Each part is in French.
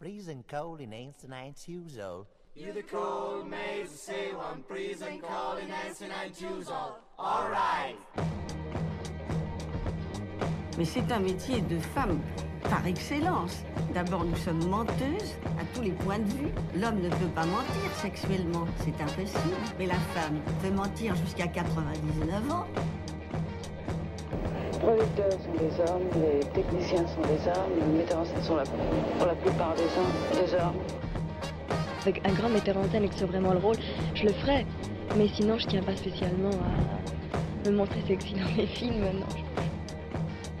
Freezing cold in Einstein Tuesday. You the cold maze, say one freezing cold in Einstein Tuesday. All right. Mais c'est un métier de femme par excellence. D'abord, nous sommes menteuses à tous les points de vue. L'homme ne peut pas mentir sexuellement, c'est impossible. Mais la femme peut mentir jusqu'à 99 ans. Les producteurs sont des hommes, les techniciens sont des hommes, les metteurs en scène sont la, pour la plupart des hommes. Des hommes. Avec un grand metteur en scène et que c'est vraiment le rôle, je le ferais. Mais sinon, je tiens pas spécialement à me montrer sexy dans mes films. Non,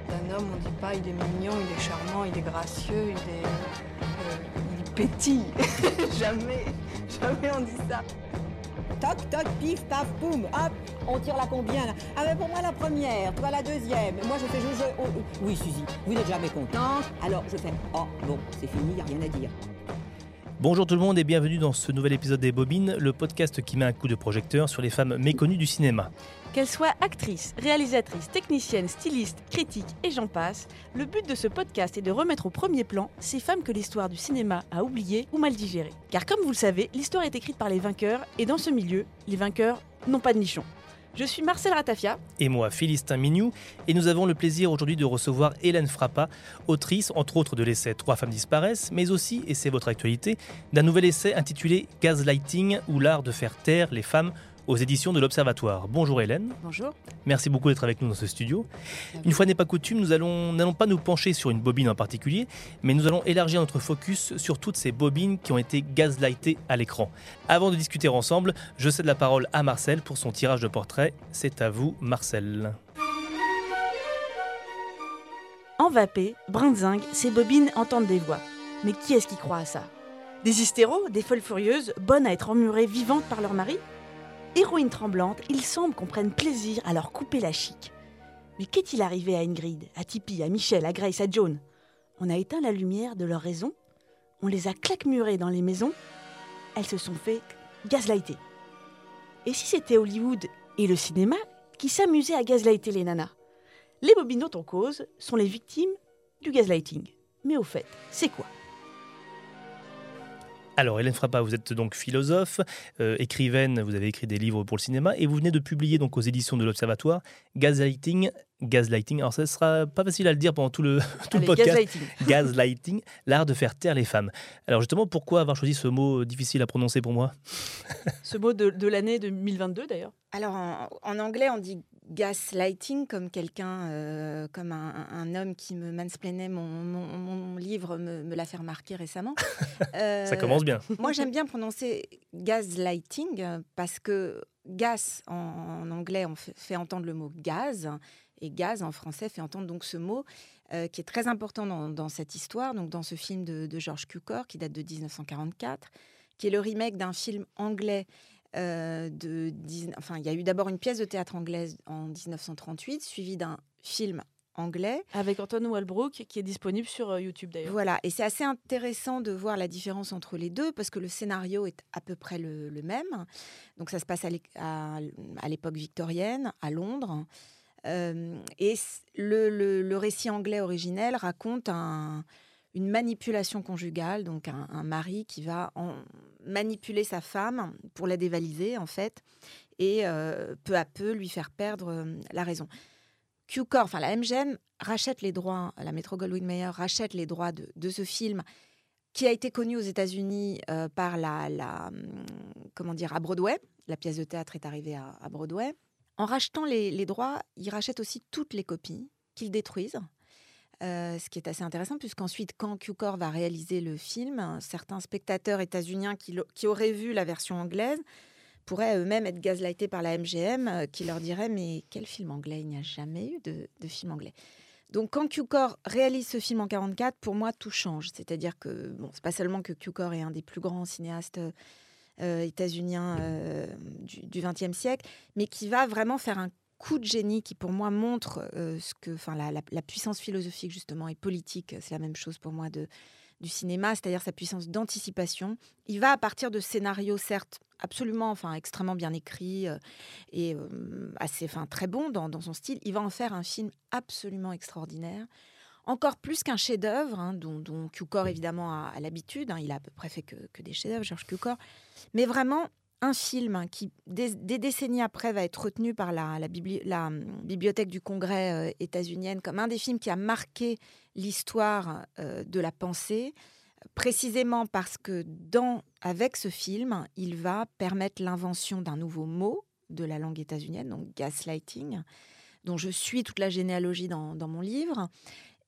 D'un homme, on dit pas il est mignon, il est charmant, il est gracieux, il est, euh, il pétille. jamais, jamais on dit ça. Toc, toc, pif, paf, boum, hop, on tire la combien là Ah mais pour moi la première, toi la deuxième. Moi je fais je, je oh, oh. Oui Suzy, vous n'êtes jamais contente, alors je fais oh bon, c'est fini, y a rien à dire. Bonjour tout le monde et bienvenue dans ce nouvel épisode des Bobines, le podcast qui met un coup de projecteur sur les femmes méconnues du cinéma. Qu'elles soient actrices, réalisatrices, techniciennes, stylistes, critiques et j'en passe, le but de ce podcast est de remettre au premier plan ces femmes que l'histoire du cinéma a oubliées ou mal digérées. Car comme vous le savez, l'histoire est écrite par les vainqueurs et dans ce milieu, les vainqueurs n'ont pas de nichon. Je suis Marcel Ratafia. Et moi, Philistin Mignou, et nous avons le plaisir aujourd'hui de recevoir Hélène Frappa, autrice entre autres de l'essai Trois femmes disparaissent, mais aussi, et c'est votre actualité, d'un nouvel essai intitulé Gaslighting ou l'art de faire taire les femmes aux éditions de l'Observatoire. Bonjour Hélène. Bonjour. Merci beaucoup d'être avec nous dans ce studio. Une fois n'est pas coutume, nous allons n'allons pas nous pencher sur une bobine en particulier, mais nous allons élargir notre focus sur toutes ces bobines qui ont été gaslightées à l'écran. Avant de discuter ensemble, je cède la parole à Marcel pour son tirage de portrait. C'est à vous, Marcel. En vapé, brinzingue, ces bobines entendent des voix. Mais qui est-ce qui croit à ça? Des hystéros, des folles furieuses, bonnes à être emmurées vivantes par leur mari? Héroïnes tremblantes, il semble qu'on prenne plaisir à leur couper la chic. Mais qu'est-il arrivé à Ingrid, à Tippy, à Michel, à Grace, à Joan? On a éteint la lumière de leur raison? On les a claquemurées dans les maisons? Elles se sont fait gaslighter. Et si c'était Hollywood et le cinéma qui s'amusaient à gaslighter les nanas? Les bobines dont on cause sont les victimes du gaslighting. Mais au fait, c'est quoi? Alors, Hélène Frappa, vous êtes donc philosophe, euh, écrivaine, vous avez écrit des livres pour le cinéma et vous venez de publier donc aux éditions de l'Observatoire Gaslighting. Gaslighting, alors ça sera pas facile à le dire pendant tout le, tout Allez, le podcast. gaslighting. Gaslighting, l'art de faire taire les femmes. Alors justement, pourquoi avoir choisi ce mot difficile à prononcer pour moi? Ce mot de, de l'année 2022 d'ailleurs. Alors en, en anglais, on dit gaslighting comme quelqu'un, euh, comme un, un homme qui me mansplainait mon, mon, mon livre me, me l'a fait remarquer récemment. Euh, Ça commence bien. Moi, j'aime bien prononcer gaslighting euh, parce que gas en, en anglais, on fait, fait entendre le mot gaz et gaz en français fait entendre donc ce mot euh, qui est très important dans, dans cette histoire, donc dans ce film de, de George Cukor qui date de 1944, qui est le remake d'un film anglais euh, de, enfin, il y a eu d'abord une pièce de théâtre anglaise en 1938, suivie d'un film anglais. Avec Antoine Walbrook qui est disponible sur euh, YouTube d'ailleurs. Voilà, et c'est assez intéressant de voir la différence entre les deux parce que le scénario est à peu près le, le même. Donc ça se passe à l'é- à à l'époque victorienne, à Londres. Euh, et le, le- le récit anglais originel raconte un- une manipulation conjugale, donc un, un mari qui va en- manipuler sa femme pour la dévaliser en fait, et euh, peu à peu lui faire perdre euh, la raison. Q-Corp, enfin la MGM, rachète les droits, la Metro Goldwyn Mayer rachète les droits de, ce film qui a été connu aux États-Unis euh, par la, hum, comment dire, à Broadway. La pièce de théâtre est arrivée à, à Broadway. En rachetant les, les droits, ils rachètent aussi toutes les copies qu'ils détruisent. Euh, ce qui est assez intéressant, puisqu'ensuite, quand Q-Corp va réaliser le film, certains spectateurs états-uniens qui, auraient vu la version anglaise pourraient eux-mêmes être gaslightés par la MGM, euh, qui leur dirait Mais quel film anglais? Il n'y a jamais eu de, film anglais. Donc, quand Q-Corp réalise ce film en 44, pour moi, tout change. C'est-à-dire que, bon, c'est pas seulement que Q-Corp est un des plus grands cinéastes euh, états-uniens euh, du XXe siècle, mais qui va vraiment faire un coup de génie qui, pour moi, montre euh, ce que, enfin, la, la- puissance philosophique justement et politique. C'est la même chose pour moi de du cinéma, c'est-à-dire sa puissance d'anticipation. Il va à partir de scénarios, certes, absolument, enfin, extrêmement bien écrits euh, et euh, assez, enfin, très bons dans, son style. Il va en faire un film absolument extraordinaire encore plus qu'un chef-d'œuvre, hein, dont, dont Cukor évidemment a, l'habitude. hein, il a à peu près fait que, que des chefs-d'œuvre, Georges Cukor. Mais vraiment un film hein, qui, des, décennies après, va être retenu par la, hum, bibliothèque du Congrès euh, états-unienne comme un des films qui a marqué l'histoire euh, de la pensée, précisément parce que avec ce film, il va permettre l'invention d'un nouveau mot de la langue états-unienne, donc gaslighting, dont je suis toute la généalogie dans, dans mon livre.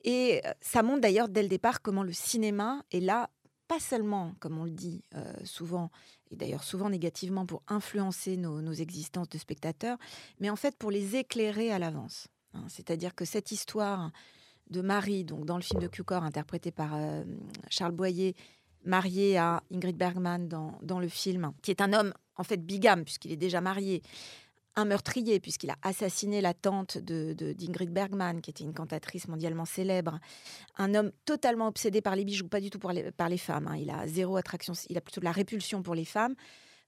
Et euh, ça montre d'ailleurs dès le départ comment le cinéma est là, pas seulement, comme on le dit euh, souvent, et d'ailleurs souvent négativement, pour influencer nos, existences de spectateurs, mais en fait pour les éclairer à l'avance. hein. C'est-à-dire que cette histoire de Marie, donc dans le film de Cukor, interprété par euh, Charles Boyer, marié à Ingrid Bergman dans, dans le film, qui est un homme en fait bigame, puisqu'il est déjà marié, un meurtrier, puisqu'il a assassiné la tante de, de- d'Ingrid Bergman, qui était une cantatrice mondialement célèbre, un homme totalement obsédé par les bijoux, pas du tout par les, femmes. hein. Il a zéro attraction, il a plutôt de la répulsion pour les femmes,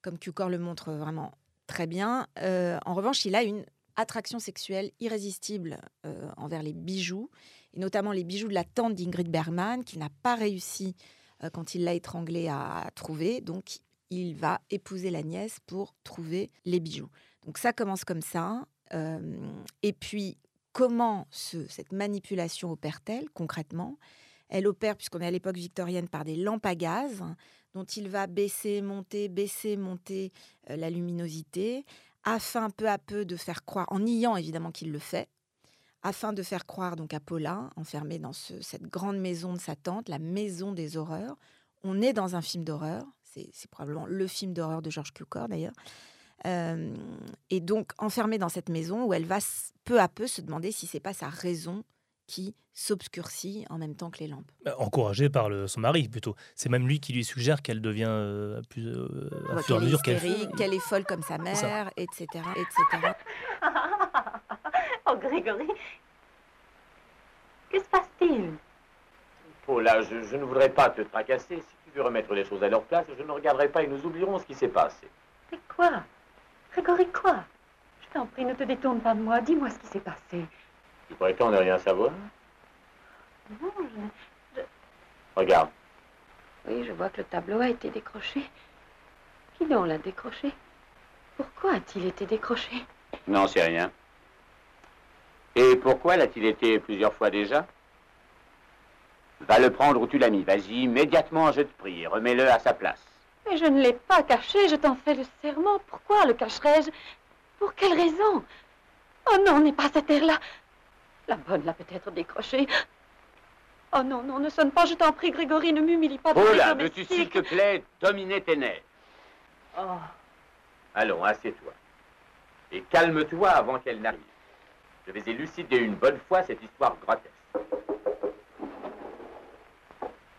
comme Cukor le montre vraiment très bien. Euh, en revanche, il a une attraction sexuelle irrésistible euh, envers les bijoux, et notamment les bijoux de la tante d'Ingrid Bergman, qu'il n'a pas réussi euh, quand il l'a étranglée à trouver. Donc, il va épouser la nièce pour trouver les bijoux. Donc, ça commence comme ça. Euh, et puis, comment ce- cette manipulation opère-t-elle concrètement? Elle opère, puisqu'on est à l'époque victorienne, par des lampes à gaz dont il va baisser, monter, baisser, monter euh, la luminosité, afin peu à peu de faire croire, en niant évidemment qu'il le fait, afin de faire croire donc à Paula, enfermée dans ce- cette grande maison de sa tante, la maison des horreurs. On est dans un film d'horreur, c'est c'est probablement le film d'horreur de Georges Cukor d'ailleurs. Euh, et donc enfermée dans cette maison où elle va peu à peu se demander si c'est pas sa raison qui s'obscurcit en même temps que les lampes. Bah, Encouragée par le- son mari, plutôt. C'est même lui qui lui suggère qu'elle devient euh, plus, euh, à Ouais, fur et à qu'elle est mesure qu'elle qu'elle est folle comme sa mère, etc., etc. oh, Grégory, que se passe-t-il? Paula, je, je ne voudrais pas te tracasser. Si tu veux remettre les choses à leur place, je ne regarderai pas et nous oublierons ce qui s'est passé. Mais quoi? Grégory, quoi Je t'en prie, ne te détourne pas de moi. Dis-moi ce qui s'est passé. Tu prétends ne rien savoir Non, je... Regarde. Oui, je vois que le tableau a été décroché. Qui donc l'a décroché? Pourquoi a-t-il été décroché? Non, c'est rien. Et pourquoi l'a-t-il été plusieurs fois déjà? Va le prendre où tu l'as mis. Vas-y, immédiatement, je te prie, et remets-le à sa place. Mais je ne l'ai pas caché, je t'en fais le serment. Pourquoi le cacherais-je Pour quelle raison? Oh non, n'est pas cette air-là. La bonne l'a peut-être décroché. Oh non, non, ne sonne pas, je t'en prie, Grégory, ne m'humilie pas. les Paula, veux-tu, s'il te plaît, dominer tes nerfs? Oh, Allons, assieds-toi. Et calme-toi avant qu'elle n'arrive. Je vais élucider une bonne fois cette histoire grotesque.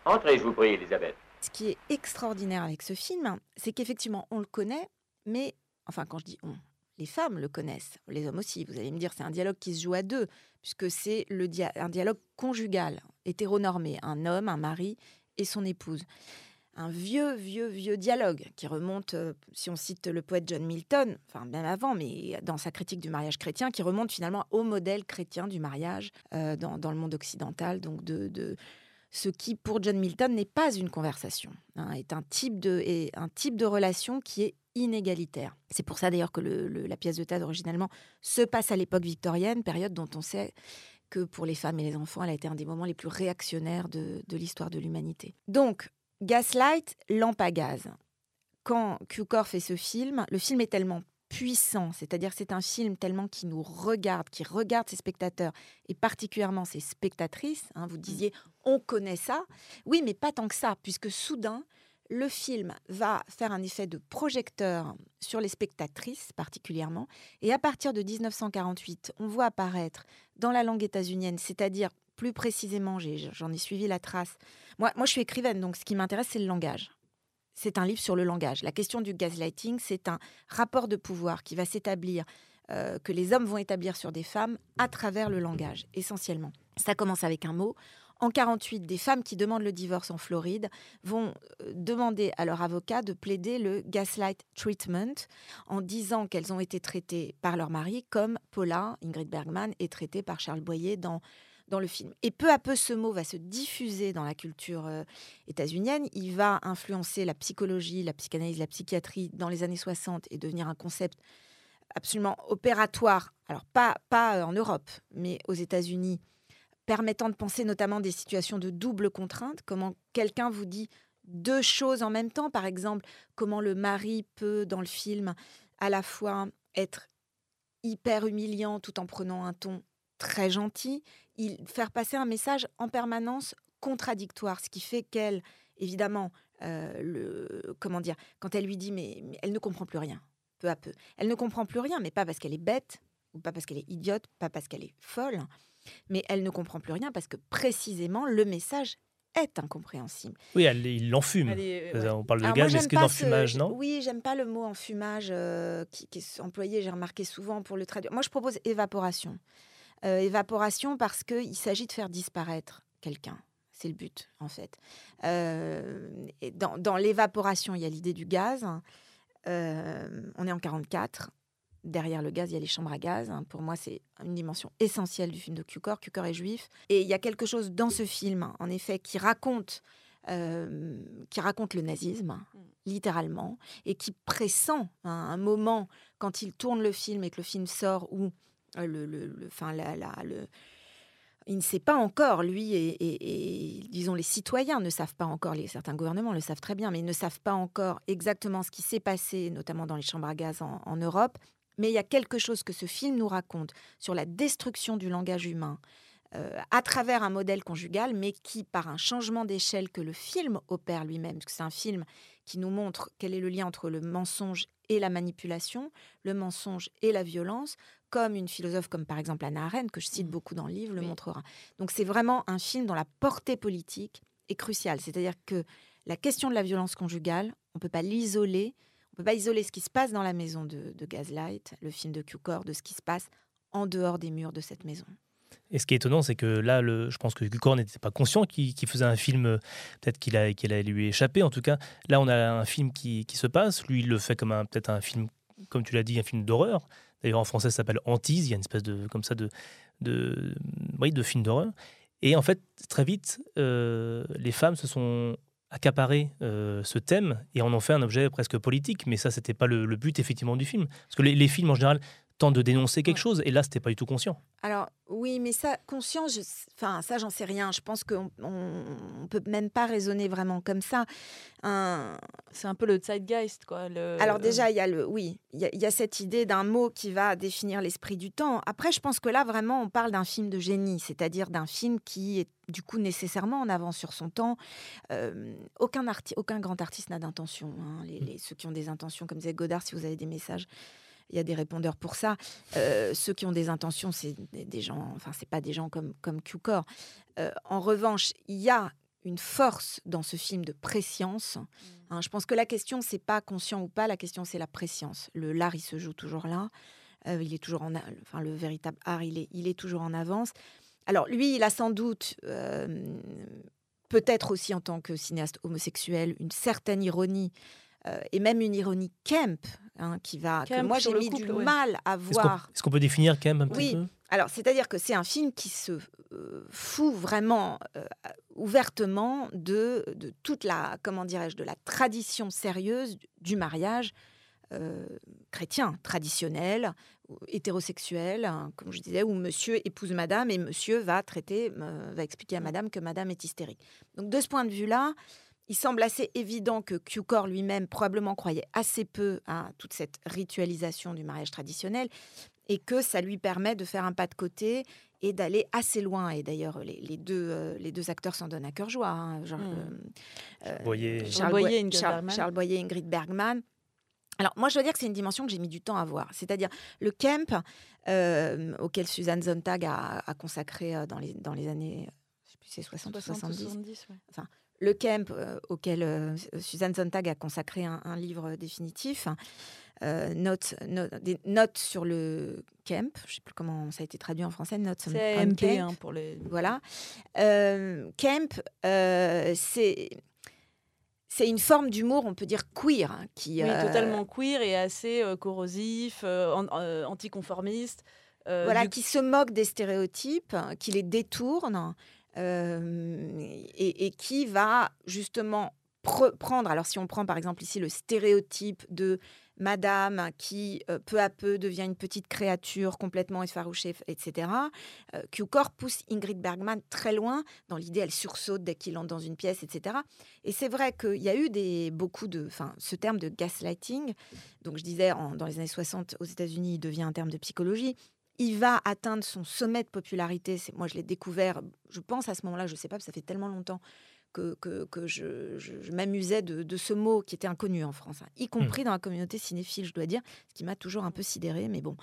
Entrez, je vous prie, Elisabeth. Ce qui est extraordinaire avec ce film, c'est qu'effectivement, on le connaît, mais, enfin, quand je dis on, les femmes le connaissent, les hommes aussi. Vous allez me dire, c'est un dialogue qui se joue à deux, puisque c'est le dia- un dialogue conjugal, hétéronormé, un homme, un mari et son épouse. Un vieux, vieux, vieux dialogue qui remonte, euh, si on cite le poète John Milton, enfin même avant, mais dans sa critique du mariage chrétien, qui remonte finalement au modèle chrétien du mariage euh, dans, le monde occidental, donc de ce qui, pour John Milton, n'est pas une conversation, hein, est un type, de, un type de relation qui est inégalitaire. C'est pour ça d'ailleurs que la pièce de théâtre originellement se passe à l'époque victorienne, période dont on sait que pour les femmes et les enfants, elle a été un des moments les plus réactionnaires de, de l'histoire de l'humanité. Donc, Gaslight, lampe à gaz. Quand Cukor fait ce film, le film est tellement puissant, c'est-à-dire c'est un film tellement qui nous regarde, qui regarde ses spectateurs et particulièrement ses spectatrices. hein, vous disiez, on connaît ça. Oui, mais pas tant que ça, puisque soudain, le film va faire un effet de projecteur sur les spectatrices particulièrement. Et à partir de 1948, on voit apparaître dans la langue états-unienne, c'est-à-dire plus précisément, j'en ai suivi la trace. Moi, moi, je suis écrivaine, donc ce qui m'intéresse, c'est le langage. C'est un livre sur le langage. La question du gaslighting, c'est un rapport de pouvoir qui va s'établir, euh, que les hommes vont établir sur des femmes à travers le langage, essentiellement. Ça commence avec un mot. En 48, des femmes qui demandent le divorce en Floride vont euh, demander à leur avocat de plaider le gaslight treatment en disant qu'elles ont été traitées par leur mari comme Paula, Ingrid Bergman, est traitée par Charles Boyer dans, dans le film. Et peu à peu, ce mot va se diffuser dans la culture euh, états-unienne. Il va influencer la psychologie, la psychanalyse, la psychiatrie dans les années 60 et devenir un concept absolument opératoire. Alors, pas, pas euh, en Europe, mais aux États-Unis, permettant de penser notamment des situations de double contrainte. Comment quelqu'un vous dit deux choses en même temps, par exemple, comment le mari peut, dans le film, à la fois être hyper humiliant tout en prenant un ton très gentil, il faire passer un message en permanence contradictoire, ce qui fait qu'elle, évidemment, euh, le, comment dire, quand elle lui dit mais, elle ne comprend plus rien, peu à peu, elle ne comprend plus rien, mais pas parce qu'elle est bête ou pas parce qu'elle est idiote, pas parce qu'elle est folle, mais elle ne comprend plus rien parce que précisément le message est incompréhensible. Oui, elle, il l'enfume. On parle de gaz, mais est-ce que d'enfumage, non? Oui, j'aime pas le mot enfumage euh, qui, qui, est employé, j'ai remarqué souvent pour le traduire. Moi, je propose évaporation. Euh, évaporation parce qu'il s'agit de faire disparaître quelqu'un. C'est le but, en fait. Euh, et dans, dans l'évaporation, il y a l'idée du gaz. on est en 44 derrière le gaz, il y a les chambres à gaz. Pour moi, c'est une dimension essentielle du film de Cukor. Cukor est juif. Et il y a quelque chose dans ce film, en effet, qui raconte, euh, qui raconte le nazisme, mm. littéralement, et qui pressent un moment, quand il tourne le film et que le film sort, où euh, il ne sait pas encore, lui et, disons les citoyens ne savent pas encore, certains gouvernements le savent très bien, mais ils ne savent pas encore exactement ce qui s'est passé, notamment dans les chambres à gaz en Europe. Mais il y a quelque chose que ce film nous raconte sur la destruction du langage humain euh, à travers un modèle conjugal, mais qui, par un changement d'échelle que le film opère lui-même, parce que c'est un film qui nous montre quel est le lien entre le mensonge et la manipulation, le mensonge et la violence, comme une philosophe comme par exemple Anna Arendt, que je cite mmh. beaucoup dans le livre, le montrera. Donc c'est vraiment un film dont la portée politique est cruciale. C'est-à-dire que la question de la violence conjugale, on ne peut pas l'isoler on peut pas isoler ce qui se passe dans la maison de, Gaslight, le film de Cukor, de ce qui se passe en dehors des murs de cette maison. Et ce qui est étonnant, c'est que là, le, je pense que Cukor n'était pas conscient qu'il faisait un film, euh, peut-être qu'il a, qu'il a lui échappé. En tout cas, là, on a un film qui, qui se passe. Lui, il le fait comme peut-être un film, comme tu l'as dit, un film d'horreur. D'ailleurs, en français, ça s'appelle Antise. Il y a une espèce de, comme ça, de, de, oui, de film d'horreur. Et en fait, très vite, euh, les femmes se sont accaparer euh, ce thème et en ont fait un objet presque politique. Mais ça, c'était pas le, but effectivement du film. Parce que les, films en général tentent de dénoncer quelque chose et là, c'était pas du tout conscient. Alors oui, mais ça, conscience, enfin ça, j'en sais rien. Je pense qu'on on, peut même pas raisonner vraiment comme ça. C'est un peu le zeitgeist, quoi. Alors déjà, il y a le, oui, il y, y, a cette idée d'un mot qui va définir l'esprit du temps. Après, je pense que là, vraiment, on parle d'un film de génie, c'est-à-dire d'un film qui est du coup nécessairement en avance sur son temps. Euh, aucun, aucun grand artiste n'a d'intention. Hein. Les, les, ceux qui ont des intentions, comme disait Godard, si vous avez des messages il y a des répondeurs pour ça. Euh, ceux qui ont des intentions, c'est des, gens, enfin, c'est pas des gens comme, comme Q-Core. Euh, en revanche, il y a une force dans ce film de préscience. Hein, je pense que la question, c'est pas conscient ou pas, la question, c'est la préscience. Le l'art, il se joue toujours là. Euh, il est toujours en, enfin, le véritable art, il est, il est toujours en avance. Alors, lui, il a sans doute, peut-être aussi en tant que cinéaste homosexuel, une certaine ironie euh, et même une ironie Kemp, hein, qui va, que moi j'ai mis du mal à voir. Est-ce qu'on peut définir Kemp un petit oui. peu? Alors, c'est-à-dire que c'est un film qui se euh, fout vraiment euh, ouvertement de, de, toute la, comment dirais-je, de la tradition sérieuse du mariage chrétien, traditionnel, hétérosexuel, hein, comme je disais, où monsieur épouse madame et monsieur va traiter, va expliquer à madame que madame est hystérique. Donc, de ce point de vue-là, il semble assez évident que Cukor lui-même probablement croyait assez peu à toute cette ritualisation du mariage traditionnel et que ça lui permet de faire un pas de côté et d'aller assez loin. Et d'ailleurs, les, deux, euh, les deux acteurs s'en donnent à cœur joie. Hein, genre, mmh. euh, Boyer. Charles, Boyer, Ingrid Charles, Charles Boyer, Ingrid Bergman. Alors, moi, je dois dire que c'est une dimension que j'ai mis du temps à voir. C'est-à-dire le camp euh, auquel Suzanne Zontag a, consacré dans les, dans les années, plus, c'est 60, 70. 70 Enfin, le camp euh, auquel euh, Suzanne Sontag a consacré un, livre définitif, euh, notes, des notes sur le camp, je ne sais plus comment ça a été traduit en français, notes C'est MP hein, pour les... Voilà. camp, c'est... C'est une forme d'humour, on peut dire queer, hein, qui oui, totalement queer et assez corrosif, anticonformiste. euh, voilà, du- qui se moque des stéréotypes, qui les détourne euh, et, et qui va justement pre- prendre. Alors, si on prend par exemple ici le stéréotype de Madame qui euh, peu à peu devient une petite créature complètement effarouchée, etc. Euh, Cukor pousse Ingrid Bergman très loin dans l'idée, elle sursaute dès qu'il entre dans une pièce, etc. Et c'est vrai qu'il y a eu des, beaucoup de, enfin, ce terme de gaslighting. Donc je disais, dans les années 60 aux États-Unis, il devient un terme de psychologie. Il va atteindre son sommet de popularité. C'est, moi, je l'ai découvert, je pense à ce moment-là, je ne sais pas, ça fait tellement longtemps que, que, que je, je- je m'amusais de, de ce mot qui était inconnu en France, hein, y compris dans la communauté cinéphile, je dois dire, ce qui m'a toujours un peu sidéré. Mais bon,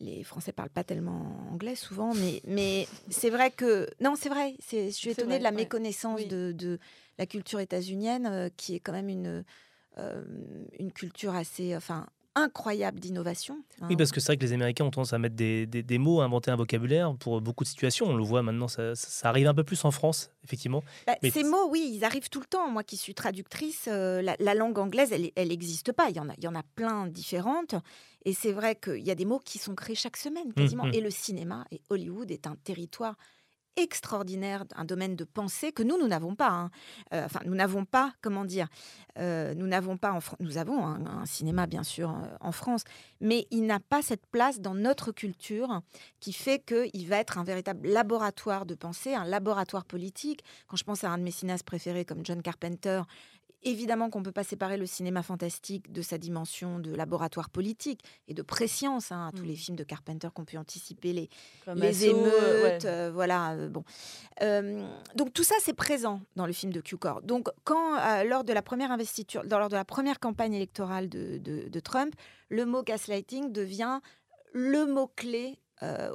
les Français parlent pas tellement anglais souvent, mais, mais c'est vrai que... Non, c'est vrai, je suis étonnée vrai, de la ouais. méconnaissance Oui. de, de la culture états-unienne, euh, qui est quand même une, euh, une culture assez... Enfin, incroyable d'innovation. hein. Oui, parce que c'est vrai que les Américains ont tendance à mettre des, des- des mots, à inventer un vocabulaire pour beaucoup de situations. On le voit maintenant, ça, ça arrive un peu plus en France, effectivement. Bah, Mais ces mots, oui, ils arrivent tout le temps. Moi qui suis traductrice, euh, la, la langue anglaise, elle n'existe pas. Il y, en a, il y en a plein différentes. Et c'est vrai qu'il y a des mots qui sont créés chaque semaine, quasiment. Mhm. Et le cinéma et Hollywood est un territoire extraordinaire, un domaine de pensée que nous, nous n'avons pas. hein. Euh, enfin, nous n'avons pas, comment dire, euh, nous n'avons pas en Fran- Nous avons un, cinéma, bien sûr, euh, en France, mais il n'a pas cette place dans notre culture qui fait qu'il va être un véritable laboratoire de pensée, un laboratoire politique. Quand je pense à un de mes cinéastes préférés comme John Carpenter, évidemment qu'on ne peut pas séparer le cinéma fantastique de sa dimension de laboratoire politique et de préscience. hein, tous les films de Carpenter qu'on peut anticiper les, Comme les Assaut, émeutes, ouais. euh, voilà. euh, bon, Euh, donc tout ça c'est présent dans le film de Q-Corps. Donc quand euh, lors de la première investiture, dans- lors de la première campagne électorale de, de- de Trump, le mot gaslighting devient le mot clé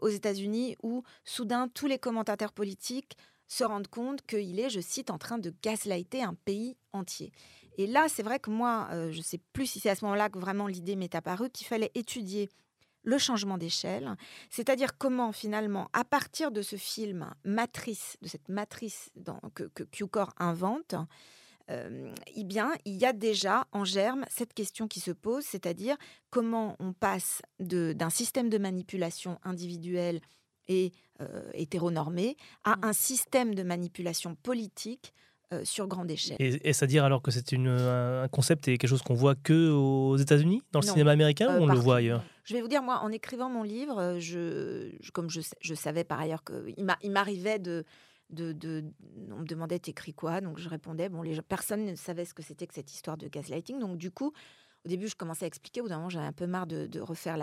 aux États-Unis où soudain tous les commentateurs politiques se rendent compte qu'il est, je cite, en train de gaslighter un pays entier. Et là, c'est vrai que moi, euh, je ne sais plus si c'est à ce moment-là que vraiment l'idée m'est apparue, qu'il fallait étudier le changement d'échelle, c'est-à-dire comment finalement, à partir de ce film matrice, de cette matrice que, que Q-Corps invente, euh, eh bien, il y a déjà en germe cette question qui se pose, c'est-à-dire comment on passe d'un système de manipulation individuelle et euh, hétéronormé à un système de manipulation politique euh, sur grande échelle. Et est-ce à dire alors que c'est un concept et quelque chose qu'on voit que aux États-Unis, dans le Non. cinéma américain, Euh, ou on le voit ailleurs? Je vais vous dire, moi, en écrivant mon livre, euh, je, je- comme je, je savais par ailleurs qu'il m'a- il m'arrivait de, de, de- On me demandait t'écris quoi? Donc je répondais. Bon, les gens- personne ne savait ce que c'était que cette histoire de gaslighting. Donc du coup, au début, je commençais à expliquer. Au bout d'un moment, j'avais un peu marre de, refaire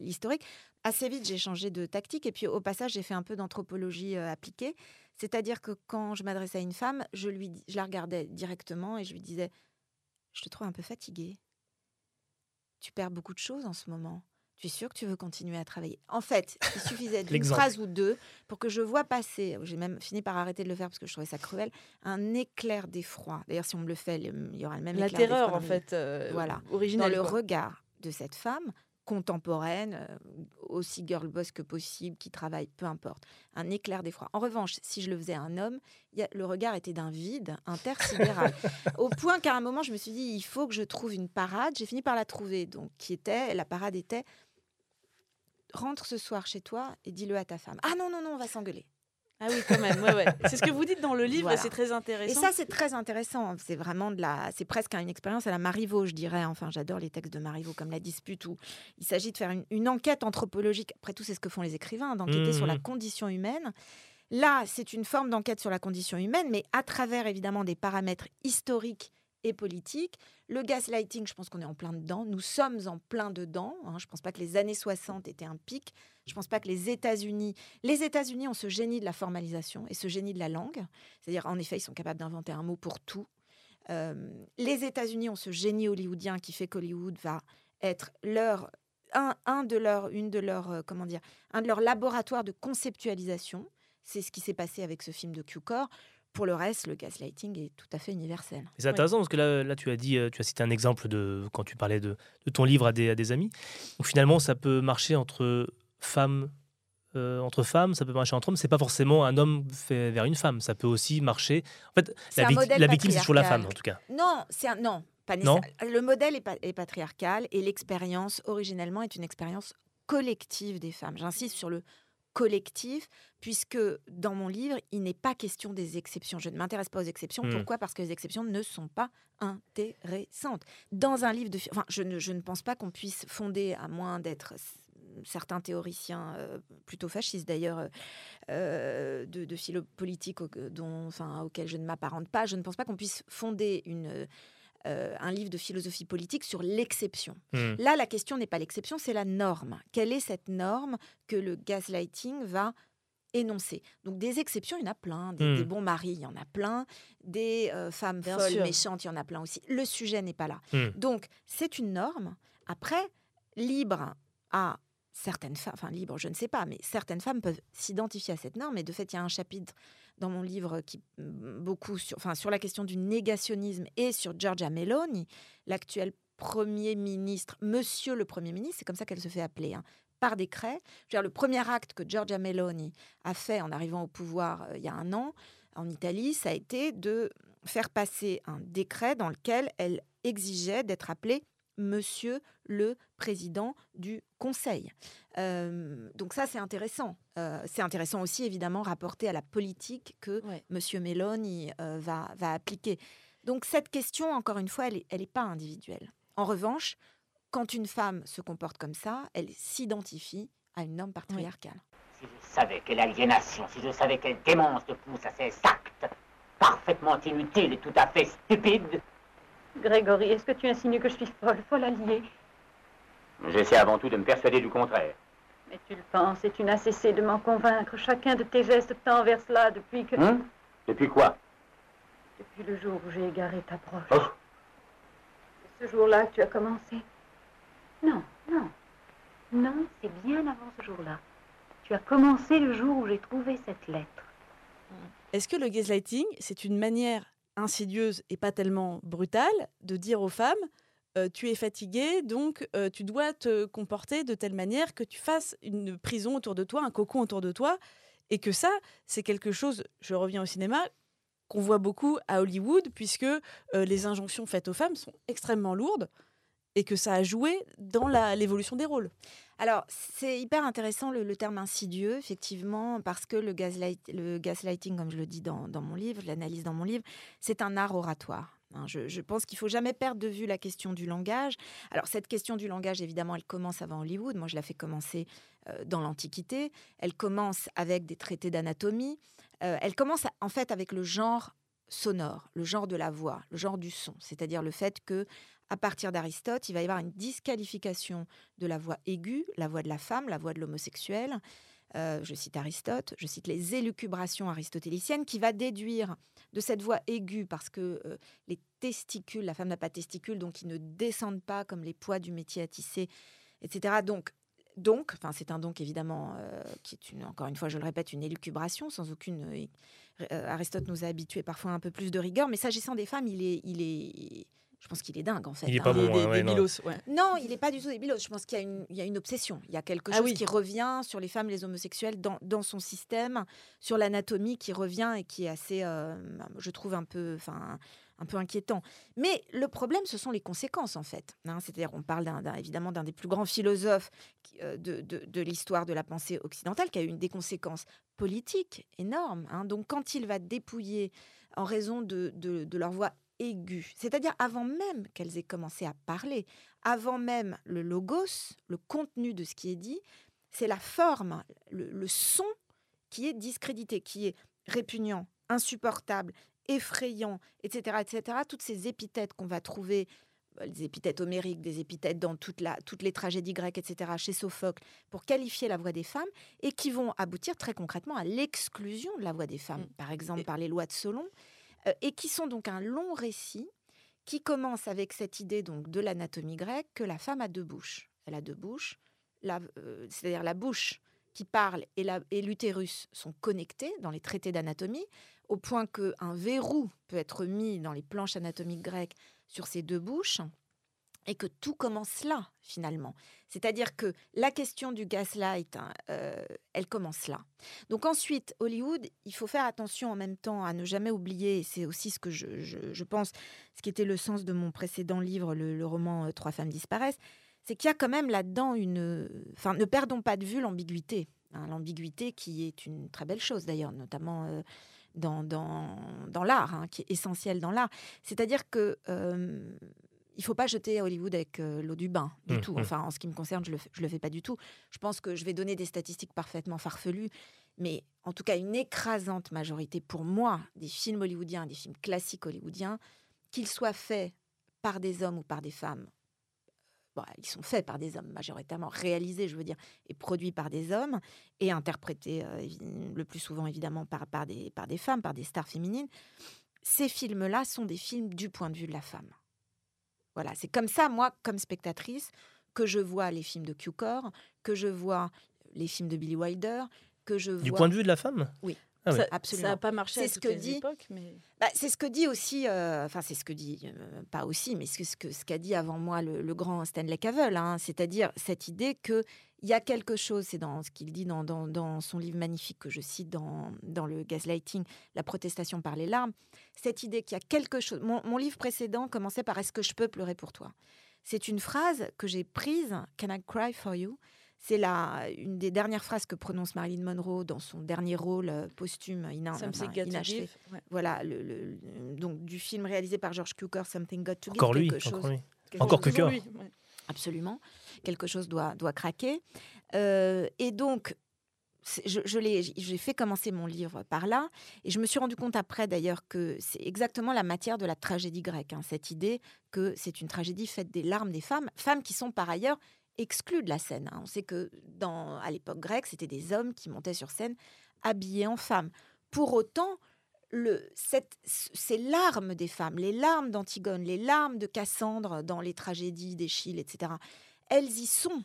l'historique. Assez vite, j'ai changé de tactique. Et puis au passage, j'ai fait un peu d'anthropologie euh, appliquée. C'est-à-dire que quand je m'adressais à une femme, je la regardais directement et je lui disais Je te trouve un peu fatiguée. Tu perds beaucoup de choses en ce moment. Tu es sûr que tu veux continuer à travailler? En fait, il suffisait d'une phrase ou deux pour que je vois passer, j'ai même fini par arrêter de le faire parce que je trouvais ça cruel, un éclair d'effroi. D'ailleurs, si on me le fait, il y aura le même La éclair d'effroi terreur, en fait, euh, voilà. originelle, Dans le quoi. regard de cette femme contemporaine, euh, aussi girl boss que possible, qui travaille, peu importe. Un éclair d'effroi. En revanche, si je le faisais à un homme, il y a- le regard était d'un vide intersidéral. Au point qu'à un moment, je me suis dit, il faut que je trouve une parade. J'ai fini par la trouver. Donc, qui était, la parade était, rentre ce soir chez toi et dis-le à ta femme. Ah non, non, non, on va s'engueuler. Ah oui, quand même, ouais, ouais. C'est ce que vous dites dans le livre Voilà. et c'est très intéressant. Et ça, c'est très intéressant. C'est vraiment de la, c'est presque une expérience à la Marivaux, je dirais. Enfin, j'adore les textes de Marivaux, comme La Dispute, où il s'agit de faire une, une enquête anthropologique. Après tout, c'est ce que font les écrivains, d'enquêter sur la Mhm. condition humaine. Là, c'est une forme d'enquête sur la condition humaine, mais à travers évidemment des paramètres historiques et politiques. Le gaslighting, je pense qu'on est en plein dedans. Nous sommes en plein dedans. hein. Je ne pense pas que les années 60 étaient un pic. Je ne pense pas que les États-Unis. Les États-Unis ont ce génie de la formalisation et ce génie de la langue. C'est-à-dire, en effet, ils sont capables d'inventer un mot pour tout. Euh, les États-Unis ont ce génie hollywoodien qui fait qu'Hollywood va être leur un, de leurs une de leurs euh, comment dire un de leurs laboratoires de conceptualisation. C'est ce qui s'est passé avec ce film de Q-Core. Pour le reste, le gaslighting est tout à fait universel. C'est intéressant parce que là, là, tu as dit, euh, tu as cité un exemple de quand tu parlais de, ton livre à des, à des amis. Finalement, ça peut marcher entre femmes, euh, entre femmes, ça peut marcher entre hommes. C'est pas forcément un homme fait vers une femme. Ça peut aussi marcher. En fait, la, victime, c'est toujours la femme, en tout cas. Non, c'est un non, pas Non Le modèle est, pa- est patriarcal et l'expérience originellement est une expérience collective des femmes. J'insiste sur le collectif, puisque dans mon livre, il n'est pas question des exceptions. Je ne m'intéresse pas aux exceptions. Hmm. Pourquoi? Parce que les exceptions ne sont pas intéressantes. Dans un livre de... Enfin, je ne, je ne pense pas qu'on puisse fonder, à moins d'être certains théoriciens, euh, plutôt fascistes d'ailleurs, euh, euh, de, de philo politique au- dont, enfin, auxquels je ne m'apparente pas, je ne pense pas qu'on puisse fonder une... euh, un livre de philosophie politique sur l'exception. Hmm. Là, la question n'est pas l'exception, c'est la norme. Quelle est cette norme que le gaslighting va énoncer? Donc des exceptions, il y en a plein. Des, Hmm. des bons maris, il y en a plein. Des euh, femmes Bien folles, sûr. méchantes, il y en a plein aussi. Le sujet n'est pas là. Hmm. Donc c'est une norme. Après, libre à certaines femmes, enfin je ne sais pas, mais certaines femmes peuvent s'identifier à cette norme. Et de fait, il y a un chapitre dans mon livre qui mm, beaucoup sur, enfin, sur la question du négationnisme et sur Giorgia Meloni, l'actuel Premier ministre, Monsieur le Premier ministre, c'est comme ça qu'elle se fait appeler, hein, par décret. Le premier acte que Giorgia Meloni a fait en arrivant au pouvoir euh, il y a un an en Italie, ça a été de faire passer un décret dans lequel elle exigeait d'être appelée Monsieur le Président du Conseil. Euh, donc ça, c'est intéressant. Euh, c'est intéressant aussi, évidemment, rapporté à la politique que Monsieur Meloni euh, va, va appliquer. Donc cette question, encore une fois, elle n'est elle est pas individuelle. En revanche, quand une femme se comporte comme ça, elle s'identifie à une norme patriarcale. Si je savais quelle aliénation, si je savais quelle démence te pousse à ces actes parfaitement inutiles et tout à fait stupides, Grégory, est-ce que tu insinues que je suis folle, folle alliée? J'essaie avant tout de me persuader du contraire. Mais tu le penses et tu n'as cessé de m'en convaincre. Chacun de tes gestes tend vers cela depuis que... Hein? Depuis quoi? Depuis le jour où j'ai égaré ta broche. Oh. C'est ce jour-là que tu as commencé? Non, non. Non, c'est bien avant ce jour-là. Tu as commencé le jour où j'ai trouvé cette lettre. Est-ce que le gaslighting, c'est une manière insidieuse et pas tellement brutale de dire aux femmes euh, tu es fatiguée, donc euh, tu dois te comporter de telle manière que tu fasses une prison autour de toi, un cocon autour de toi, et que ça, c'est quelque chose, je reviens au cinéma, qu'on voit beaucoup à Hollywood, puisque euh, les injonctions faites aux femmes sont extrêmement lourdes, et que ça a joué dans l'évolution des rôles. Alors, c'est hyper intéressant le, terme insidieux, effectivement, parce que le, gaslight, le gaslighting, comme je le dis dans, mon livre, l'analyse dans mon livre, c'est un art oratoire. hein. Je, je pense qu'il faut jamais perdre de vue la question du langage. Alors, cette question du langage, évidemment, elle commence avant Hollywood. Moi, je la fais commencer euh, dans l'Antiquité. Elle commence avec des traités d'anatomie. Euh, elle commence, en fait, avec le genre sonore, le genre de la voix, le genre du son. C'est-à-dire le fait que à partir d'Aristote, il va y avoir une disqualification de la voix aiguë, la voix de la femme, la voix de l'homosexuel. Euh, je cite Aristote, je cite les élucubrations aristotéliciennes, qui va déduire de cette voix aiguë, parce que euh, les testicules, la femme n'a pas de testicules, donc ils ne descendent pas comme les poids du métier à tisser, etc. Donc, donc, enfin, c'est un donc évidemment euh, qui est une, encore une fois, je le répète, une élucubration sans aucune. Aristote nous a habitués parfois un peu plus de rigueur, mais s'agissant des femmes, il est, il est, je pense qu'il est dingue en fait. Il est hein. pas bon, hein, ouais, non. Non, il n'est pas du tout débilos. Je pense qu'il y, a une- il y a une obsession. Il y a quelque Ah chose oui. qui revient sur les femmes, les homosexuels dans, dans son système, sur l'anatomie qui revient et qui est assez, euh, je trouve, un peu, enfin, un peu inquiétant. Mais le problème, ce sont les conséquences, en fait. hein. C'est-à-dire, on parle d'un- d'un- évidemment d'un des plus grands philosophes qui- euh, de, de- de l'histoire de la pensée occidentale, qui a eu une des conséquences politiques énormes. hein. Donc, quand il va dépouiller en raison de, de- de leur voix aiguë, c'est-à-dire avant même qu'elles aient commencé à parler, avant même le logos, le contenu de ce qui est dit, c'est la forme, le, le son qui est discrédité, qui est répugnant, insupportable, effrayant, etc., etc. Toutes ces épithètes qu'on va trouver, euh, les épithètes homériques, des épithètes dans toute la, toutes les tragédies grecques, etc., chez Sophocle, pour qualifier la voix des femmes, et qui vont aboutir très concrètement à l'exclusion de la voix des femmes, par exemple par les lois de Solon, et qui sont donc un long récit qui commence avec cette idée donc de l'anatomie grecque que la femme a deux bouches. Elle a deux bouches, euh, c'est-à-dire la bouche qui parle et l'utérus sont connectés dans les traités d'anatomie, au point qu'un verrou peut être mis dans les planches anatomiques grecques sur ces deux bouches, et que tout commence là, finalement. C'est-à-dire que la question du gaslight, hein, euh, elle commence là. Donc ensuite, Hollywood, il faut faire attention en même temps à ne jamais oublier, c'est aussi ce que je, pense, ce qui était le sens de mon précédent livre, le, roman euh, Trois femmes disparaissent, c'est qu'il y a quand même là-dedans une. Enfin, ne perdons pas de vue l'ambiguïté. hein, l'ambiguïté qui est une très belle chose d'ailleurs, notamment euh, dans, dans, dans l'art, hein, qui est essentielle dans l'art. C'est-à-dire que. Il faut pas jeter Hollywood avec euh, l'eau du bain du Mmh, tout. mmh. Enfin, en ce qui me concerne, je le, je le fais pas du tout. Je pense que je vais donner des statistiques parfaitement farfelues, mais en tout cas une écrasante majorité pour moi des films hollywoodiens, des films classiques hollywoodiens, qu'ils soient faits par des hommes ou par des femmes. Bon, ils sont faits par des hommes majoritairement, réalisés, je veux dire, et produits par des hommes et interprétés euh, le plus souvent évidemment par, par, des, par des femmes, par des stars féminines. Ces films-là sont des films du point de vue de la femme. Voilà, c'est comme ça, moi, comme spectatrice, que je vois les films de Cukor, que je vois les films de Billy Wilder, que je Du vois... point de vue de la femme? Oui, Ah ouais. Ça- absolument. Ça n'a pas marché C'est à ce toutes que les dit. époques, mais Bah, c'est ce que dit aussi, euh, enfin c'est ce que dit, euh, pas aussi, mais c'est ce que ce qu'a dit avant moi le, le grand Stanley Cavell, hein, c'est-à-dire cette idée que il y a quelque chose, c'est dans ce qu'il dit dans, dans, dans son livre magnifique que je cite dans, dans le Gaslighting, La protestation par les larmes, cette idée qu'il y a quelque chose. Mon, mon livre précédent commençait par Est-ce que je peux pleurer pour toi? C'est une phrase que j'ai prise, Can I cry for you? C'est la, une des dernières phrases que prononce Marilyn Monroe dans son dernier rôle euh, posthume, ina- Something enfin, Got to inachevé. Give, ouais. Voilà, le, le- le- donc du film réalisé par George Cukor, Something Got to Give. Encore lui, quelque encore chose, lui. quelque Encore chose- Cukor. Toujours lui, ouais. Absolument. Quelque chose doit, doit craquer. Euh, et donc, je l'ai- j'ai fait commencer mon livre par là. Et je me suis rendu compte après, d'ailleurs, que c'est exactement la matière de la tragédie grecque. hein, cette idée que c'est une tragédie faite des larmes des femmes, femmes qui sont par ailleurs exclues de la scène. hein. On sait que dans, à l'époque grecque, c'était des hommes qui montaient sur scène habillés en femmes. Pour autant, le, cette- ces larmes des femmes, les larmes d'Antigone, les larmes de Cassandre dans les tragédies d'Échille, etc., elles y sont.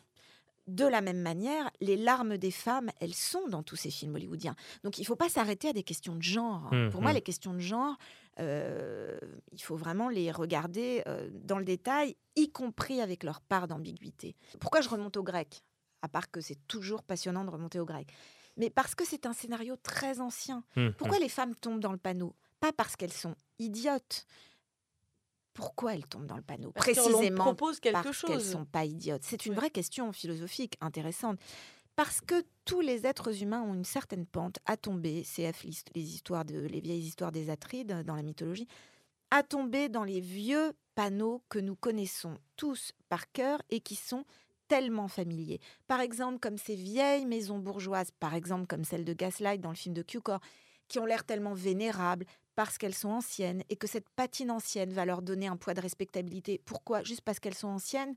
De la même manière, les larmes des femmes, elles sont dans tous ces films hollywoodiens. Donc il ne faut pas s'arrêter à des questions de genre. Mmh, Pour moi, mmh. les questions de genre, euh, il faut vraiment les regarder euh, dans le détail, y compris avec leur part d'ambiguïté. Pourquoi je remonte au grec À part que c'est toujours passionnant de remonter au grec? Mais parce que c'est un scénario très ancien. Mmh, Pourquoi les femmes tombent dans le panneau? Pas parce qu'elles sont idiotes. Pourquoi elles tombent dans le panneau? Parce Précisément propose quelque parce qu'elles sont pas idiotes. C'est une vraie question philosophique intéressante. Parce que tous les êtres humains ont une certaine pente à tomber, CF les histoires de les vieilles histoires des Atrides dans la mythologie, à tomber dans les vieux panneaux que nous connaissons tous par cœur et qui sont tellement familiers. Par exemple, comme ces vieilles maisons bourgeoises, par exemple comme celle de Gaslight dans le film de Cukor, qui ont l'air tellement vénérables parce qu'elles sont anciennes et que cette patine ancienne va leur donner un poids de respectabilité. Pourquoi? Juste parce qu'elles sont anciennes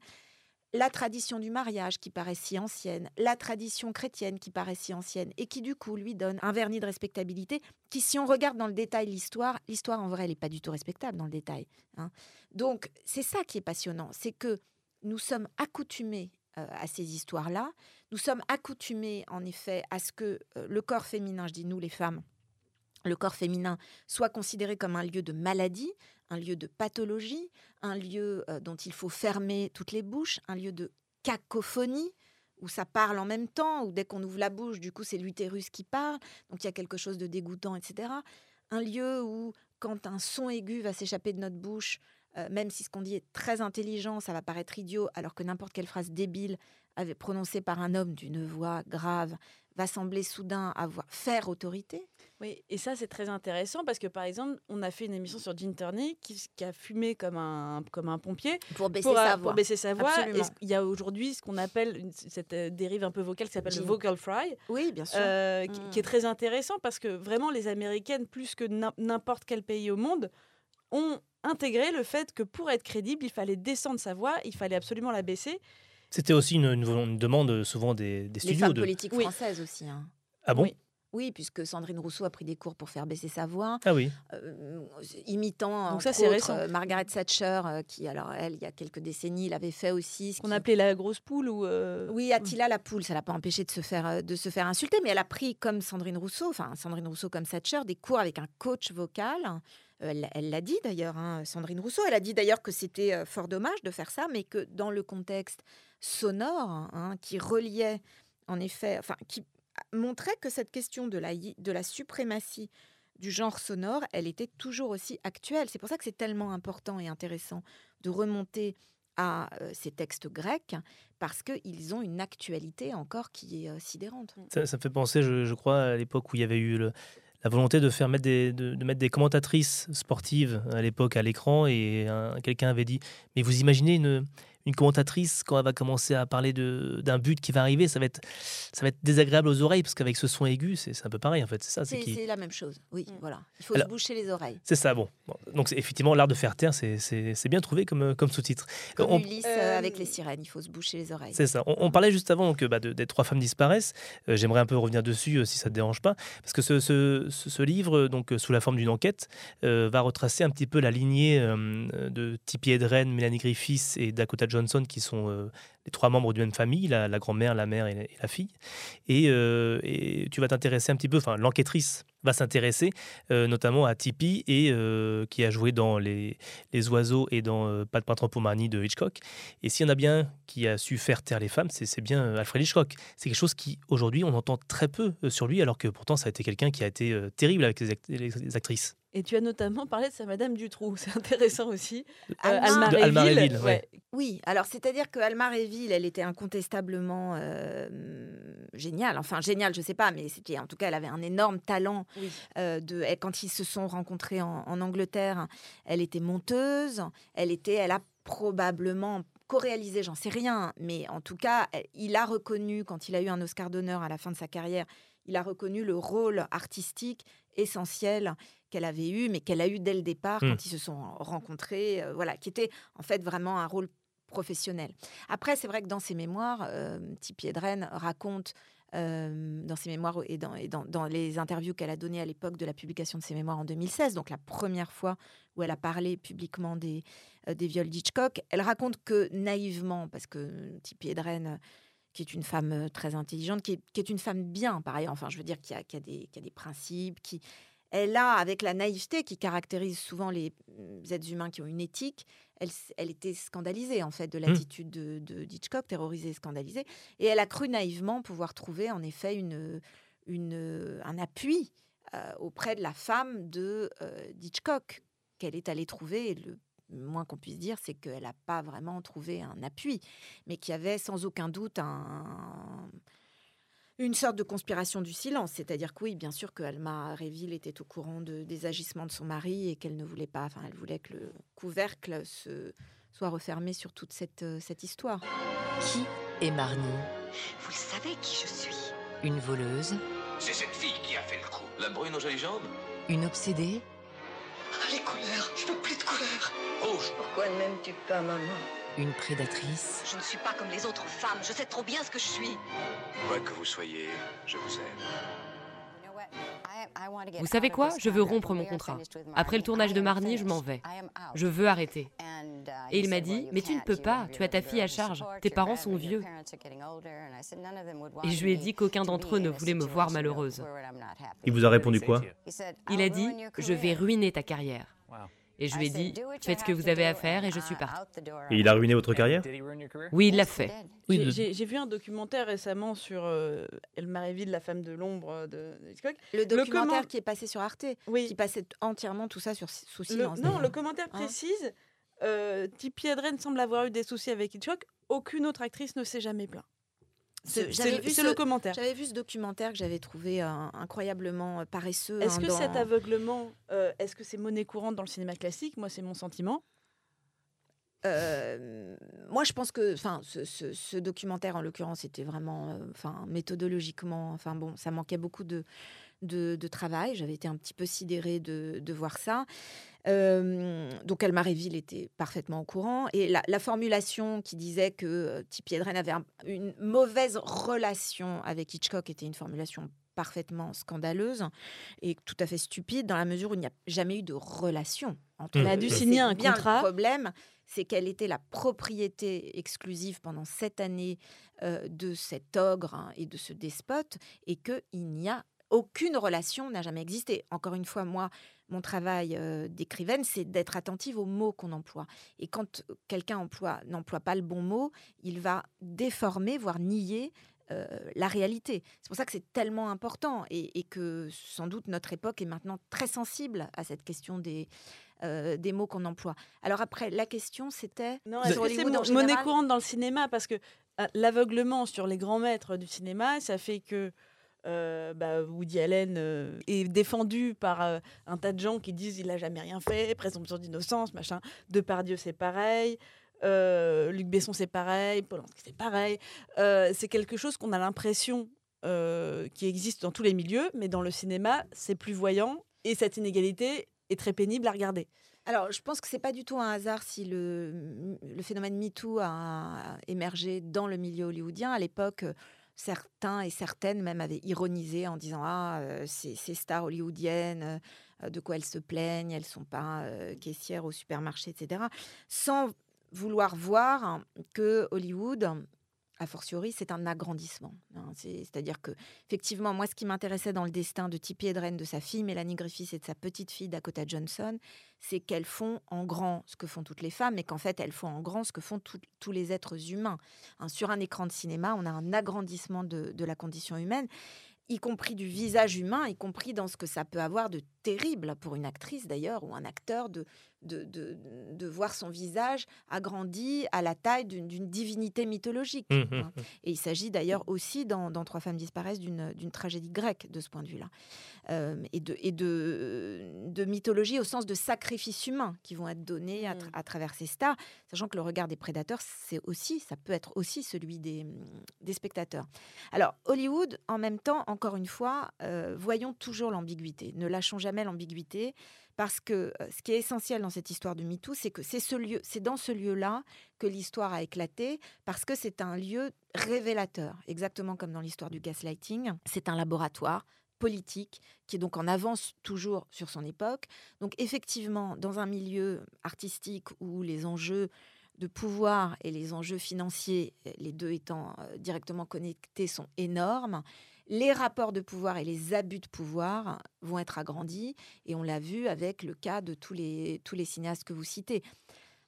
la tradition du mariage qui paraît si ancienne, la tradition chrétienne qui paraît si ancienne et qui du coup lui donne un vernis de respectabilité qui si on regarde dans le détail l'histoire, l'histoire en vrai elle n'est pas du tout respectable dans le détail. hein. Donc c'est ça qui est passionnant, c'est que nous sommes accoutumés euh, à ces histoires-là, nous sommes accoutumés en effet à ce que euh, le corps féminin, je dis nous les femmes, le corps féminin soit considéré comme un lieu de maladie, un lieu de pathologie, un lieu euh, dont il faut fermer toutes les bouches, un lieu de cacophonie où ça parle en même temps, où dès qu'on ouvre la bouche, du coup c'est l'utérus qui parle, donc il y a quelque chose de dégoûtant, etc. Un lieu où quand un son aigu va s'échapper de notre bouche, euh, même si ce qu'on dit est très intelligent, ça va paraître idiot, alors que n'importe quelle phrase débile prononcée par un homme d'une voix grave va sembler soudain avoir faire autorité? Oui, et ça c'est très intéressant parce que par exemple, on a fait une émission sur Gin Turney qui, qui a fumé comme un, comme un pompier Pour baisser euh, sa pour voix. baisser sa il y a aujourd'hui ce qu'on appelle une- cette euh, dérive un peu vocale qui s'appelle le vocal fry. Oui, bien sûr. euh, qui, Mm. qui est très intéressant parce que vraiment les Américaines, plus que n'im- n'importe quel pays au monde, ont intégré le fait que pour être crédible, il fallait descendre sa voix, il fallait absolument la baisser. C'était aussi une, une- une demande euh, souvent des, des Les studios. femmes de... politiques Oui. françaises aussi. hein. Ah bon? Oui. Oui, puisque Sandrine Rousseau a pris des cours pour faire baisser sa voix, Ah oui. euh, imitant Donc ça, c'est autres, récent. euh, Margaret Thatcher, euh, qui alors elle, il y a quelques décennies, l'avait fait aussi. ce Qu'on qui- appelait la grosse poule ou. euh, Oui, Attila la poule, ça l'a pas empêché de se faire euh, de se faire insulter, mais elle a pris comme Sandrine Rousseau, enfin Sandrine Rousseau comme Thatcher, des cours avec un coach vocal. Euh, Elle l'a dit d'ailleurs, hein, Sandrine Rousseau. Elle a dit d'ailleurs que c'était euh, fort dommage de faire ça, mais que dans le contexte sonore, hein, qui reliait en effet, enfin qui montrait que cette question de la de la suprématie du genre sonore, elle était toujours aussi actuelle. C'est pour ça que c'est tellement important et intéressant de remonter à euh, ces textes grecs parce qu'ils ont une actualité encore qui est sidérante. Ça, me fait penser, je crois, à l'époque où il y avait eu le- la volonté de faire mettre des, de, de mettre des commentatrices sportives à l'époque à l'écran et un- quelqu'un avait dit mais vous imaginez une, une commentatrice quand elle va commencer à parler de- d'un but qui va arriver ça va être ça va être désagréable aux oreilles parce qu'avec ce son aigu c'est c'est un peu pareil en fait c'est ça c'est qui la même chose, oui, voilà. Il faut Alors- se boucher les oreilles. c'est ça bon, Bon, donc c'est- effectivement l'art de faire taire c'est- bien trouvé comme, comme sous-titre On- Ulysse euh, avec les sirènes, il faut se boucher les oreilles. C'est ça. On, on parlait juste avant que bah, de- des trois femmes disparaissent. Euh, J'aimerais un peu revenir dessus euh, si ça ne te dérange pas. Parce que ce, ce- ce- ce livre, euh, donc, euh, sous la forme d'une enquête, euh, va retracer un petit peu la lignée euh, de Tippi Hedren, Melanie Griffiths et Dakota Johnson, qui sont euh, les trois membres d'une même famille, la, grand-mère, la mère et la, fille. Et, euh, et tu vas t'intéresser un petit peu, enfin l'enquêtrice va s'intéresser euh, notamment à Tippi, et, qui a joué dans les, les Oiseaux et dans Pas de peintre Pomanie de Hitchcock. Et s'il y en a bien qui a su faire taire les femmes, c'est bien Alfred Hitchcock. C'est quelque chose qui, aujourd'hui, on entend très peu sur lui, alors que pourtant, ça a été quelqu'un qui a été terrible avec les actrices. Et tu as notamment parlé de sa Madame Dutroux, c'est intéressant aussi. Euh, Alma- Réville, ouais. Oui, alors c'est-à-dire que Alma Réville, elle était incontestablement euh, géniale. Enfin, géniale, je sais pas, mais c'était en tout cas, elle avait un énorme talent. Oui. euh, de, elle- quand ils se sont rencontrés en, en Angleterre, elle était monteuse. Elle était, elle a probablement co-réalisé, j'en sais rien, mais en tout cas, il a reconnu quand il a eu un Oscar d'honneur à la fin de sa carrière, il a reconnu le rôle artistique essentiel qu'elle avait eu, mais qu'elle a eu dès le départ Mm. quand ils se sont rencontrés, euh, voilà, qui était en fait vraiment un rôle professionnel. Après, c'est vrai que dans ses mémoires, euh, Tippi Hedren raconte euh, dans ses mémoires et, dans, et dans, dans les interviews qu'elle a données à l'époque de la publication de ses mémoires en 2016, donc la première fois où elle a parlé publiquement des, euh, des viols d'Hitchcock, elle raconte que naïvement, parce que Tippi Hedren, qui est une femme très intelligente, qui est, qui est une femme bien par ailleurs, enfin je veux dire, qui a, qui a, des, qui a des principes, qui... Elle a, avec la naïveté qui caractérise souvent les mm, êtres humains qui ont une éthique, elle, était scandalisée en fait de l'attitude de, de d'Hitchcock, terrorisée scandalisée, et elle a cru naïvement pouvoir trouver en effet une, une, un appui euh, auprès de la femme de euh, d'Hitchcock qu'elle est allée trouver. Et le moins qu'on puisse dire, c'est qu'elle n'a pas vraiment trouvé un appui, mais qu'il y avait sans aucun doute un, une sorte de conspiration du silence. C'est-à-dire que oui, bien sûr que Alma Réville était au courant de- des agissements de son mari et qu'elle ne voulait pas, enfin, elle voulait que le couvercle se, soit refermé sur toute cette, euh, cette histoire. Qui est Marnie? Vous le savez qui je suis Une voleuse? C'est cette fille qui a fait le coup. La brune aux jolies jambes? Une obsédée? Les couleurs, je veux plus de couleurs. Rouge. Pourquoi ne m'aimes-tu pas, maman? Une prédatrice Je ne suis pas comme les autres femmes, je sais trop bien ce que je suis. Quoi que vous soyez, je vous aime. Vous savez quoi Je veux rompre mon contrat. Après le tournage de Marnie, je m'en vais. Je veux arrêter. Et il m'a dit, mais tu ne peux pas, tu as ta fille à charge, tes parents sont vieux. Et je lui ai dit qu'aucun d'entre eux ne voulait me voir malheureuse. Il vous a répondu quoi Il a dit, je vais ruiner ta carrière. Et je lui ai dit, faites ce que vous avez à faire et je suis partie. Et il a ruiné votre carrière Oui, il l'a fait. Oui, J'ai- vu un documentaire récemment sur euh, Réville, la femme de l'ombre de de Hitchcock. Le documentaire comment- qui est passé sur Arte, Oui. qui passait entièrement tout ça sur, sous Le- silence. non, le commentaire Hein précise euh, Tippi Hedren semble avoir eu des soucis avec Hitchcock. Aucune autre actrice ne s'est jamais plaint. C'est J'avais vu ce- le commentaire. J'avais vu ce documentaire que j'avais trouvé euh, incroyablement euh, paresseux. Est-ce hein, que dans- cet aveuglement, euh, est-ce que c'est monnaie courante dans le cinéma classique? Moi, c'est mon sentiment. Euh, moi, je pense que, enfin, ce, ce- ce documentaire en l'occurrence était vraiment, enfin, méthodologiquement, enfin bon, ça manquait beaucoup de de, de travail. J'avais été un petit peu sidérée de, de voir ça. Euh, donc, Alma Réville était parfaitement au courant. Et la, la formulation qui disait que euh, Tippi Hedren avait un- une mauvaise relation avec Hitchcock était une formulation parfaitement scandaleuse et tout à fait stupide dans la mesure où il n'y a jamais eu de relation entre Elle a dû Et signer un bien contrat. Le problème, c'est qu'elle était la propriété exclusive pendant sept années euh, de cet ogre hein, et de ce despote et qu'il n'y a aucune relation n'a jamais existé. Encore une fois, moi, mon travail euh, d'écrivaine, c'est d'être attentive aux mots qu'on emploie. Et quand quelqu'un emploie, n'emploie pas le bon mot, il va déformer, voire nier euh, la réalité. C'est pour ça que c'est tellement important et, et que sans doute notre époque est maintenant très sensible à cette question des, euh, des mots qu'on emploie. Alors après, la question c'était Non, est-ce que c'est mon- monnaie courante dans le cinéma? Parce que euh, l'aveuglement sur les grands maîtres du cinéma, ça fait que euh, bah, Woody Allen euh, est défendu par euh, un tas de gens qui disent il a jamais rien fait, présomption d'innocence, machin. Depardieu, c'est pareil. Luc Besson, c'est pareil. Polanski, c'est pareil. C'est quelque chose qu'on a l'impression qui existe dans tous les milieux, mais dans le cinéma, c'est plus voyant. Et cette inégalité est très pénible à regarder. Alors, je pense que c'est pas du tout un hasard si le, le phénomène MeToo a émergé dans le milieu hollywoodien. À l'époque, certains et certaines même avaient ironisé en disant Ah, euh, ces, stars hollywoodiennes, euh, de quoi elles se plaignent, elles sont pas euh, caissières au supermarché, etc. Sans vouloir voir que Hollywood, a fortiori, c'est un agrandissement. hein. C'est- C'est-à-dire que, effectivement, moi, ce qui m'intéressait dans le destin de Tippi Hedren, de sa fille Mélanie Griffiths et de sa petite fille Dakota Johnson, c'est qu'elles font en grand ce que font toutes les femmes, et qu'en fait, elles font en grand ce que font tous les êtres humains. Hein, sur un écran de cinéma, on a un agrandissement de, de la condition humaine y compris du visage humain, y compris dans ce que ça peut avoir de terrible pour une actrice d'ailleurs, ou un acteur, de, de, de, de voir son visage agrandi à la taille d'une d'une divinité mythologique. Mmh, hein. Et il s'agit d'ailleurs aussi, dans, dans Trois femmes disparaissent, d'une d'une tragédie grecque de ce point de vue-là. Euh, et de, et de, de mythologie au sens de sacrifices humains qui vont être donnés à, tra- à travers ces stars, sachant que le regard des prédateurs, c'est aussi, ça peut être aussi celui des, des spectateurs. Alors, Hollywood, en même temps, encore une fois, euh, voyons toujours l'ambiguïté. Ne lâchons jamais l'ambiguïté. Parce que euh, ce qui est essentiel dans cette histoire de MeToo, c'est que c'est ce c'est dans ce lieu-là que l'histoire a éclaté, parce que c'est un lieu révélateur, exactement comme dans l'histoire du gaslighting. C'est un laboratoire politique qui est donc en avance toujours sur son époque. Donc effectivement, dans un milieu artistique où les enjeux de pouvoir et les enjeux financiers, les deux étant euh, directement connectés, sont énormes. Les rapports de pouvoir et les abus de pouvoir vont être agrandis, et on l'a vu avec le cas de tous les, tous les cinéastes que vous citez.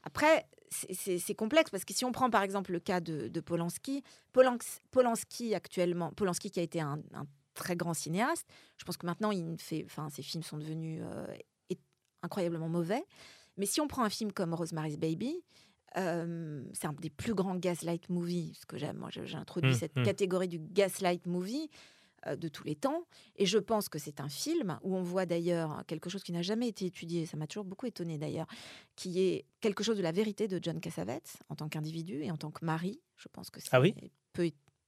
Après, c'est- complexe parce que si on prend par exemple le cas de, Polanski, Polans- Polanski actuellement, Polanski qui a été un, très grand cinéaste, je pense que maintenant il fait, enfin ses films sont devenus euh, incroyablement mauvais. Mais si on prend un film comme Rosemary's Baby, euh, c'est un des plus grands gaslight movies, ce que j'aime. Moi, j'ai introduit Mm, cette mm. catégorie du gaslight movie euh, de tous les temps. Et je pense que c'est un film où on voit d'ailleurs quelque chose qui n'a jamais été étudié, ça m'a toujours beaucoup étonné d'ailleurs, qui est quelque chose de la vérité de John Cassavetes en tant qu'individu et en tant que mari. Je pense que c'est Ah oui?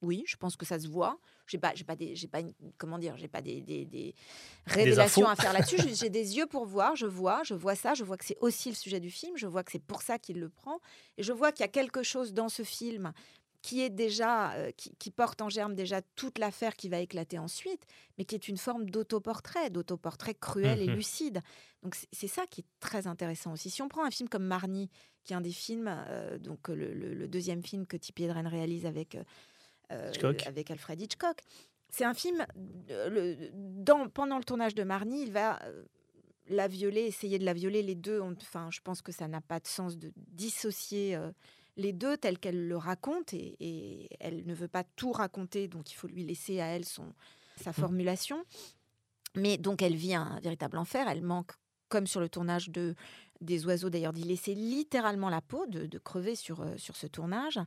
Oui, je pense que ça se voit. J'ai pas, j'ai pas des, j'ai pas comment dire, j'ai pas des, des- des révélations à faire là-dessus. J'ai- des yeux pour voir. Je vois, je vois ça. Je vois que c'est aussi le sujet du film. Je vois que c'est pour ça qu'il le prend. Et je vois qu'il y a quelque chose dans ce film qui est déjà, euh, qui, qui porte en germe déjà toute l'affaire qui va éclater ensuite, mais qui est une forme d'autoportrait, d'autoportrait cruel et Mhm. lucide. Donc c'est- ça qui est très intéressant aussi. Si on prend un film comme Marnie, qui est un des films, euh, donc le, le- le deuxième film que Tippi Hedren réalise avec euh. Avec Alfred Hitchcock, c'est un film euh, le- dans, pendant le tournage de Marnie, il va euh, la violer, essayer de la violer. Les deux, ont- enfin, je pense que ça n'a pas de sens de dissocier euh, les deux tels qu'elle le raconte et, et elle ne veut pas tout raconter, donc il faut lui laisser à elle son, sa formulation. Mais donc elle vit un véritable enfer. Elle manque, comme sur le tournage de des oiseaux d'ailleurs, d'y laisser littéralement la peau, de, de crever sur, euh, sur ce tournage.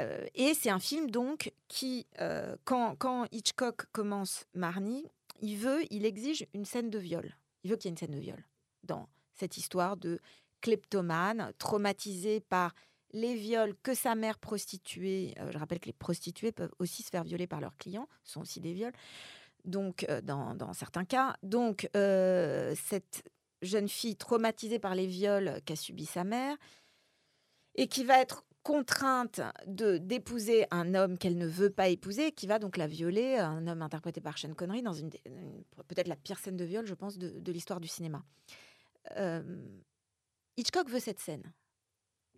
Euh, et c'est un film donc qui, euh, quand, Hitchcock commence Marnie, il veut, il exige une scène de viol. Il veut qu'il y ait une scène de viol dans cette histoire de kleptomane traumatisé par les viols que sa mère prostituée. euh, je rappelle que les prostituées peuvent aussi se faire violer par leurs clients, ce sont aussi des viols. Donc, dans, dans certains cas, donc cette jeune fille traumatisée par les viols qu'a subi sa mère et qui va être contrainte de d'épouser un homme qu'elle ne veut pas épouser, qui va donc la violer, un homme interprété par Sean Connery dans une, peut-être la pire scène de viol, je pense, de, de l'histoire du cinéma. Euh, Hitchcock veut cette scène.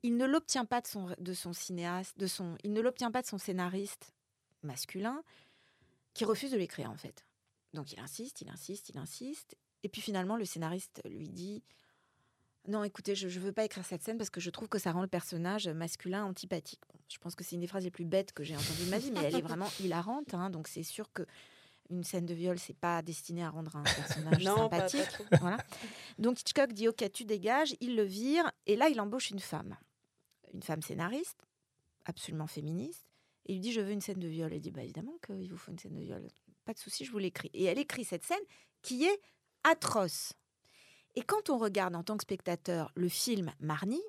Il ne l'obtient pas de son, de son cinéaste, de son, il ne l'obtient pas de son scénariste masculin, qui refuse de l'écrire en fait. Donc il insiste, il insiste, il insiste, et puis finalement le scénariste lui dit Non, écoutez, je ne veux pas écrire cette scène parce que je trouve que ça rend le personnage masculin antipathique. Bon, je pense que c'est une des phrases les plus bêtes que j'ai entendues de ma vie, mais elle est vraiment hilarante. hein, donc c'est sûr que une scène de viol, c'est pas destiné à rendre un personnage Non, pas- pas sympathique. voilà. Donc Hitchcock dit OK, tu dégages, il le vire, et là il embauche une femme, une femme scénariste, absolument féministe, et il lui dit je veux une scène de viol. Elle dit bah évidemment qu'il vous faut une scène de viol, pas de souci, je vous l'écris. Et elle écrit cette scène qui est atroce. Et quand on regarde en tant que spectateur le film Marnie,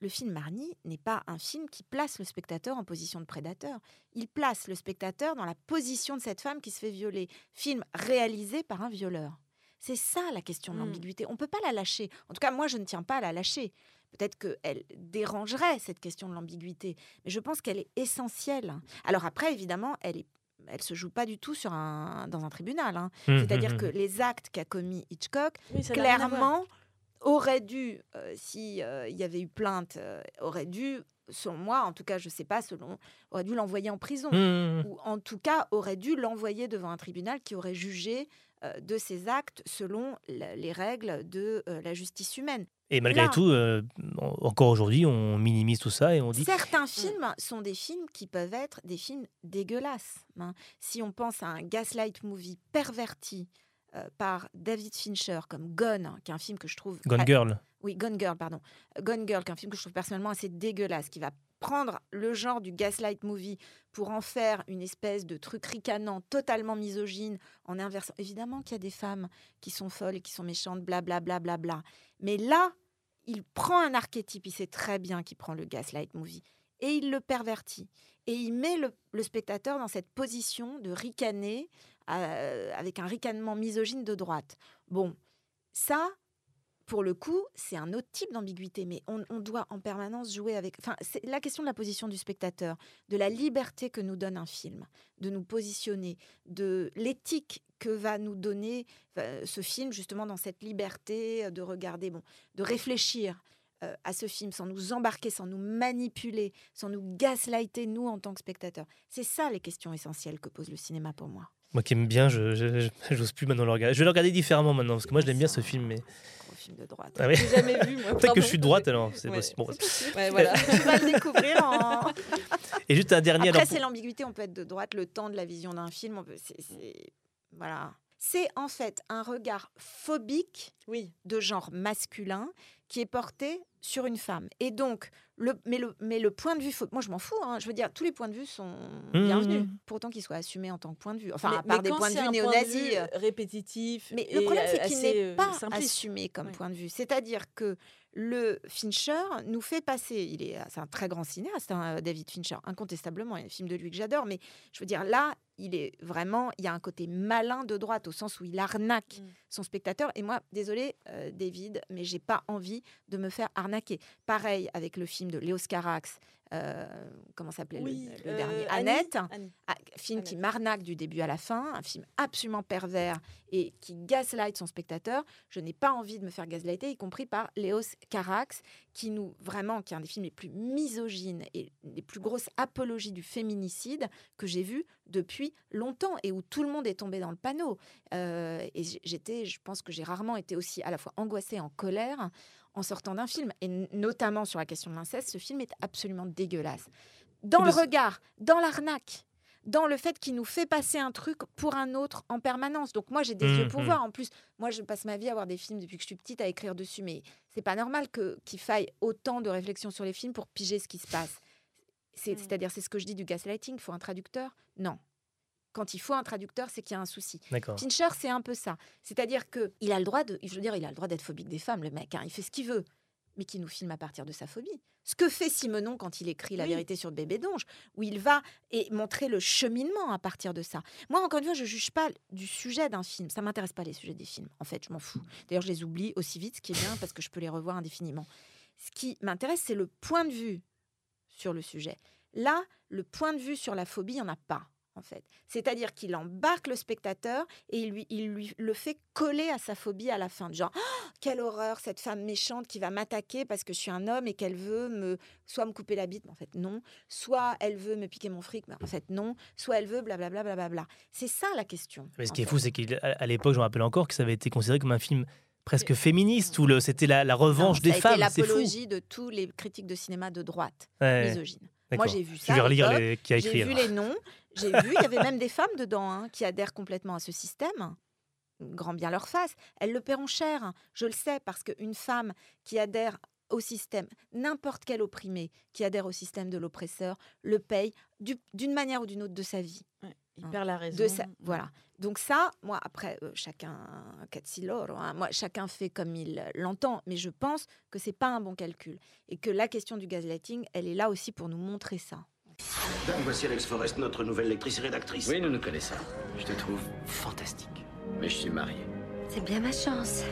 le film Marnie n'est pas un film qui place le spectateur en position de prédateur. Il place le spectateur dans la position de cette femme qui se fait violer. Film réalisé par un violeur. C'est ça la question de Mm. l'ambiguïté. On ne peut pas la lâcher. En tout cas, moi, je ne tiens pas à la lâcher. Peut-être qu'elle dérangerait cette question de l'ambiguïté, mais je pense qu'elle est essentielle. Alors après, évidemment, elle est elle se joue pas du tout sur un, dans un tribunal. hein. Mmh, C'est-à-dire mmh, que mmh. les actes qu'a commis Hitchcock, Oui, clairement, auraient dû, euh, si euh, il y avait eu plainte, euh, auraient dû, selon moi, en tout cas, je sais pas, selon, aurait dû l'envoyer en prison, Mmh, mmh. ou en tout cas aurait dû l'envoyer devant un tribunal qui aurait jugé euh, de ses actes selon la- les règles de euh, la justice humaine. Et malgré Là, tout, euh, en- encore aujourd'hui, on minimise tout ça et on dit. Certains films sont des films qui peuvent être des films dégueulasses. hein. Si on pense à un gaslight movie perverti euh, par David Fincher comme Gone, hein, qui est un film que je trouve... Gone Girl. Oui, Gone Girl, pardon. Gone Girl, qui est un film que je trouve personnellement assez dégueulasse, qui va prendre le genre du gaslight movie pour en faire une espèce de truc ricanant, totalement misogyne, en inversant. Évidemment qu'il y a des femmes qui sont folles et qui sont méchantes, blablabla. Bla, bla, bla, bla. Mais là, il prend un archétype, il sait très bien qu'il prend le gaslight movie, et il le pervertit. Et il met le, spectateur dans cette position de ricaner, euh, avec un ricanement misogyne de droite. Bon, ça, pour le coup, c'est un autre type d'ambiguïté, mais on, on doit en permanence jouer avec. Enfin, c'est la question de la position du spectateur, de la liberté que nous donne un film, de nous positionner, de l'éthique que va nous donner euh, ce film, justement, dans cette liberté euh, de regarder, bon, de réfléchir euh, à ce film sans nous embarquer, sans nous manipuler, sans nous gaslighter, nous, en tant que spectateurs. C'est ça les questions essentielles que pose le cinéma pour moi. Moi qui aime bien, je j'ose plus maintenant le regarder. Je vais le regarder différemment maintenant parce que moi je l'aime bien ce film. Mais... Gros film de droite. Ah oui. J'ai jamais vu, moi, Peut-être que je suis de droite alors, c'est Ouais, possible. Bon, c'est possible. Ouais, voilà. tu vas le découvrir en. Et juste un dernier. Après, c'est l'ambiguïté. On peut être de droite le temps de la vision d'un film. On peut, voilà. C'est en fait un regard phobique oui. de genre masculin qui est porté sur une femme. Et donc, le, mais, le, mais le point de vue, moi je m'en fous, hein, je veux dire, tous les points de vue sont Mmh, bienvenus, mmh. pour autant qu'ils soient assumés en tant que point de vue. Enfin, Mais- à part des points de vue néo-nazis. euh, répétitif. mais et le problème, c'est assez, qu'il n'est euh, pas simpliste. assumé comme Ouais. point de vue. C'est-à-dire que le Fincher nous fait passer. Il est, c'est un très grand cinéaste, hein, David Fincher, incontestablement. Il y a des films de lui que j'adore, mais je veux dire là, il est vraiment. Il y a un côté malin de droite au sens où il arnaque Mm. son spectateur. Et moi, désolé, euh, David, mais j'ai pas envie de me faire arnaquer. Pareil avec le film de Léos Carax. Euh, comment s'appelait le- Oui, le, euh, dernier Annie, Annette, Annie. Ah, film qui m'arnaque du début à la fin, un film absolument pervers et qui gaslight son spectateur. Je n'ai pas envie de me faire gaslighter, y compris par Léos Carax, qui nous vraiment, qui est un des films les plus misogynes et les plus grosses apologies du féminicide que j'ai vu depuis longtemps et où tout le monde est tombé dans le panneau. Euh, et j'étais, je pense que j'ai rarement été aussi à la fois angoissée, en colère en sortant d'un film. Et notamment sur la question de l'inceste, ce film est absolument dégueulasse. Dans le regard, dans l'arnaque, dans le fait qu'il nous fait passer un truc pour un autre en permanence. Donc moi, j'ai des Mmh, yeux pour mmh. voir. En plus, moi, je passe ma vie à voir des films depuis que je suis petite, à écrire dessus. Mais c'est pas normal que qu'il faille autant de réflexion sur les films pour piger ce qui se passe. C'est- Mmh. C'est-à-dire, c'est ce que je dis du gaslighting. Il faut un traducteur? Non. Quand il faut un traducteur, c'est qu'il y a un souci. Fincher, c'est un peu ça. C'est-à-dire que il a le droit de, je veux dire, il a le droit d'être phobique des femmes, le mec. hein. il fait ce qu'il veut, mais qui nous filme à partir de sa phobie. Ce que fait Simonon quand il écrit La Oui. vérité sur le bébé d'onge, où il va et montrer le cheminement à partir de ça. Moi, encore une fois, je juge pas du sujet d'un film. Ça m'intéresse pas les sujets des films. En fait, je m'en fous. D'ailleurs, je les oublie aussi vite, ce qui est bien parce que je peux les revoir indéfiniment. Ce qui m'intéresse, c'est le point de vue sur le sujet. Là, le point de vue sur la phobie, il n'y en a pas, en fait. C'est-à-dire qu'il embarque le spectateur et il lui, il lui le fait coller à sa phobie à la fin. Genre, Ah, quelle horreur, cette femme méchante qui va m'attaquer parce que je suis un homme et qu'elle veut me soit me couper la bite, mais en fait non. Soit elle veut me piquer mon fric, mais en fait non. Soit elle veut blablabla. Bla, bla, bla. C'est ça la question. Mais ce qui est fou, c'est qu'à l'époque, je me rappelle encore que ça avait été considéré comme un film presque féministe où le- c'était la, la revanche Non, des femmes. fou. l'apologie de tous les critiques de cinéma de droite, Ouais. misogynes. Moi, j'ai vu Je ça. vais à relire les- qui a écrit, J'ai vu les noms. J'ai vu, il y avait même des femmes dedans hein, qui adhèrent complètement à ce système. Grand bien leur face. Elles le paieront cher. Je le sais parce qu'une femme qui adhère au système, n'importe quel opprimé qui adhère au système de l'oppresseur, le paye du- d'une manière ou d'une autre de sa vie. il Hein. perd la raison. De sa- voilà. Donc ça, moi, après, euh, chacun, hein, moi, chacun fait comme il l'entend, mais je pense que c'est pas un bon calcul et que la question du gaslighting, elle est là aussi pour nous montrer ça. Dame, voici Alex Forrest, notre nouvelle lectrice et rédactrice. Oui, nous nous connaissons. Je te trouve fantastique. Mais je suis marié. C'est bien ma chance.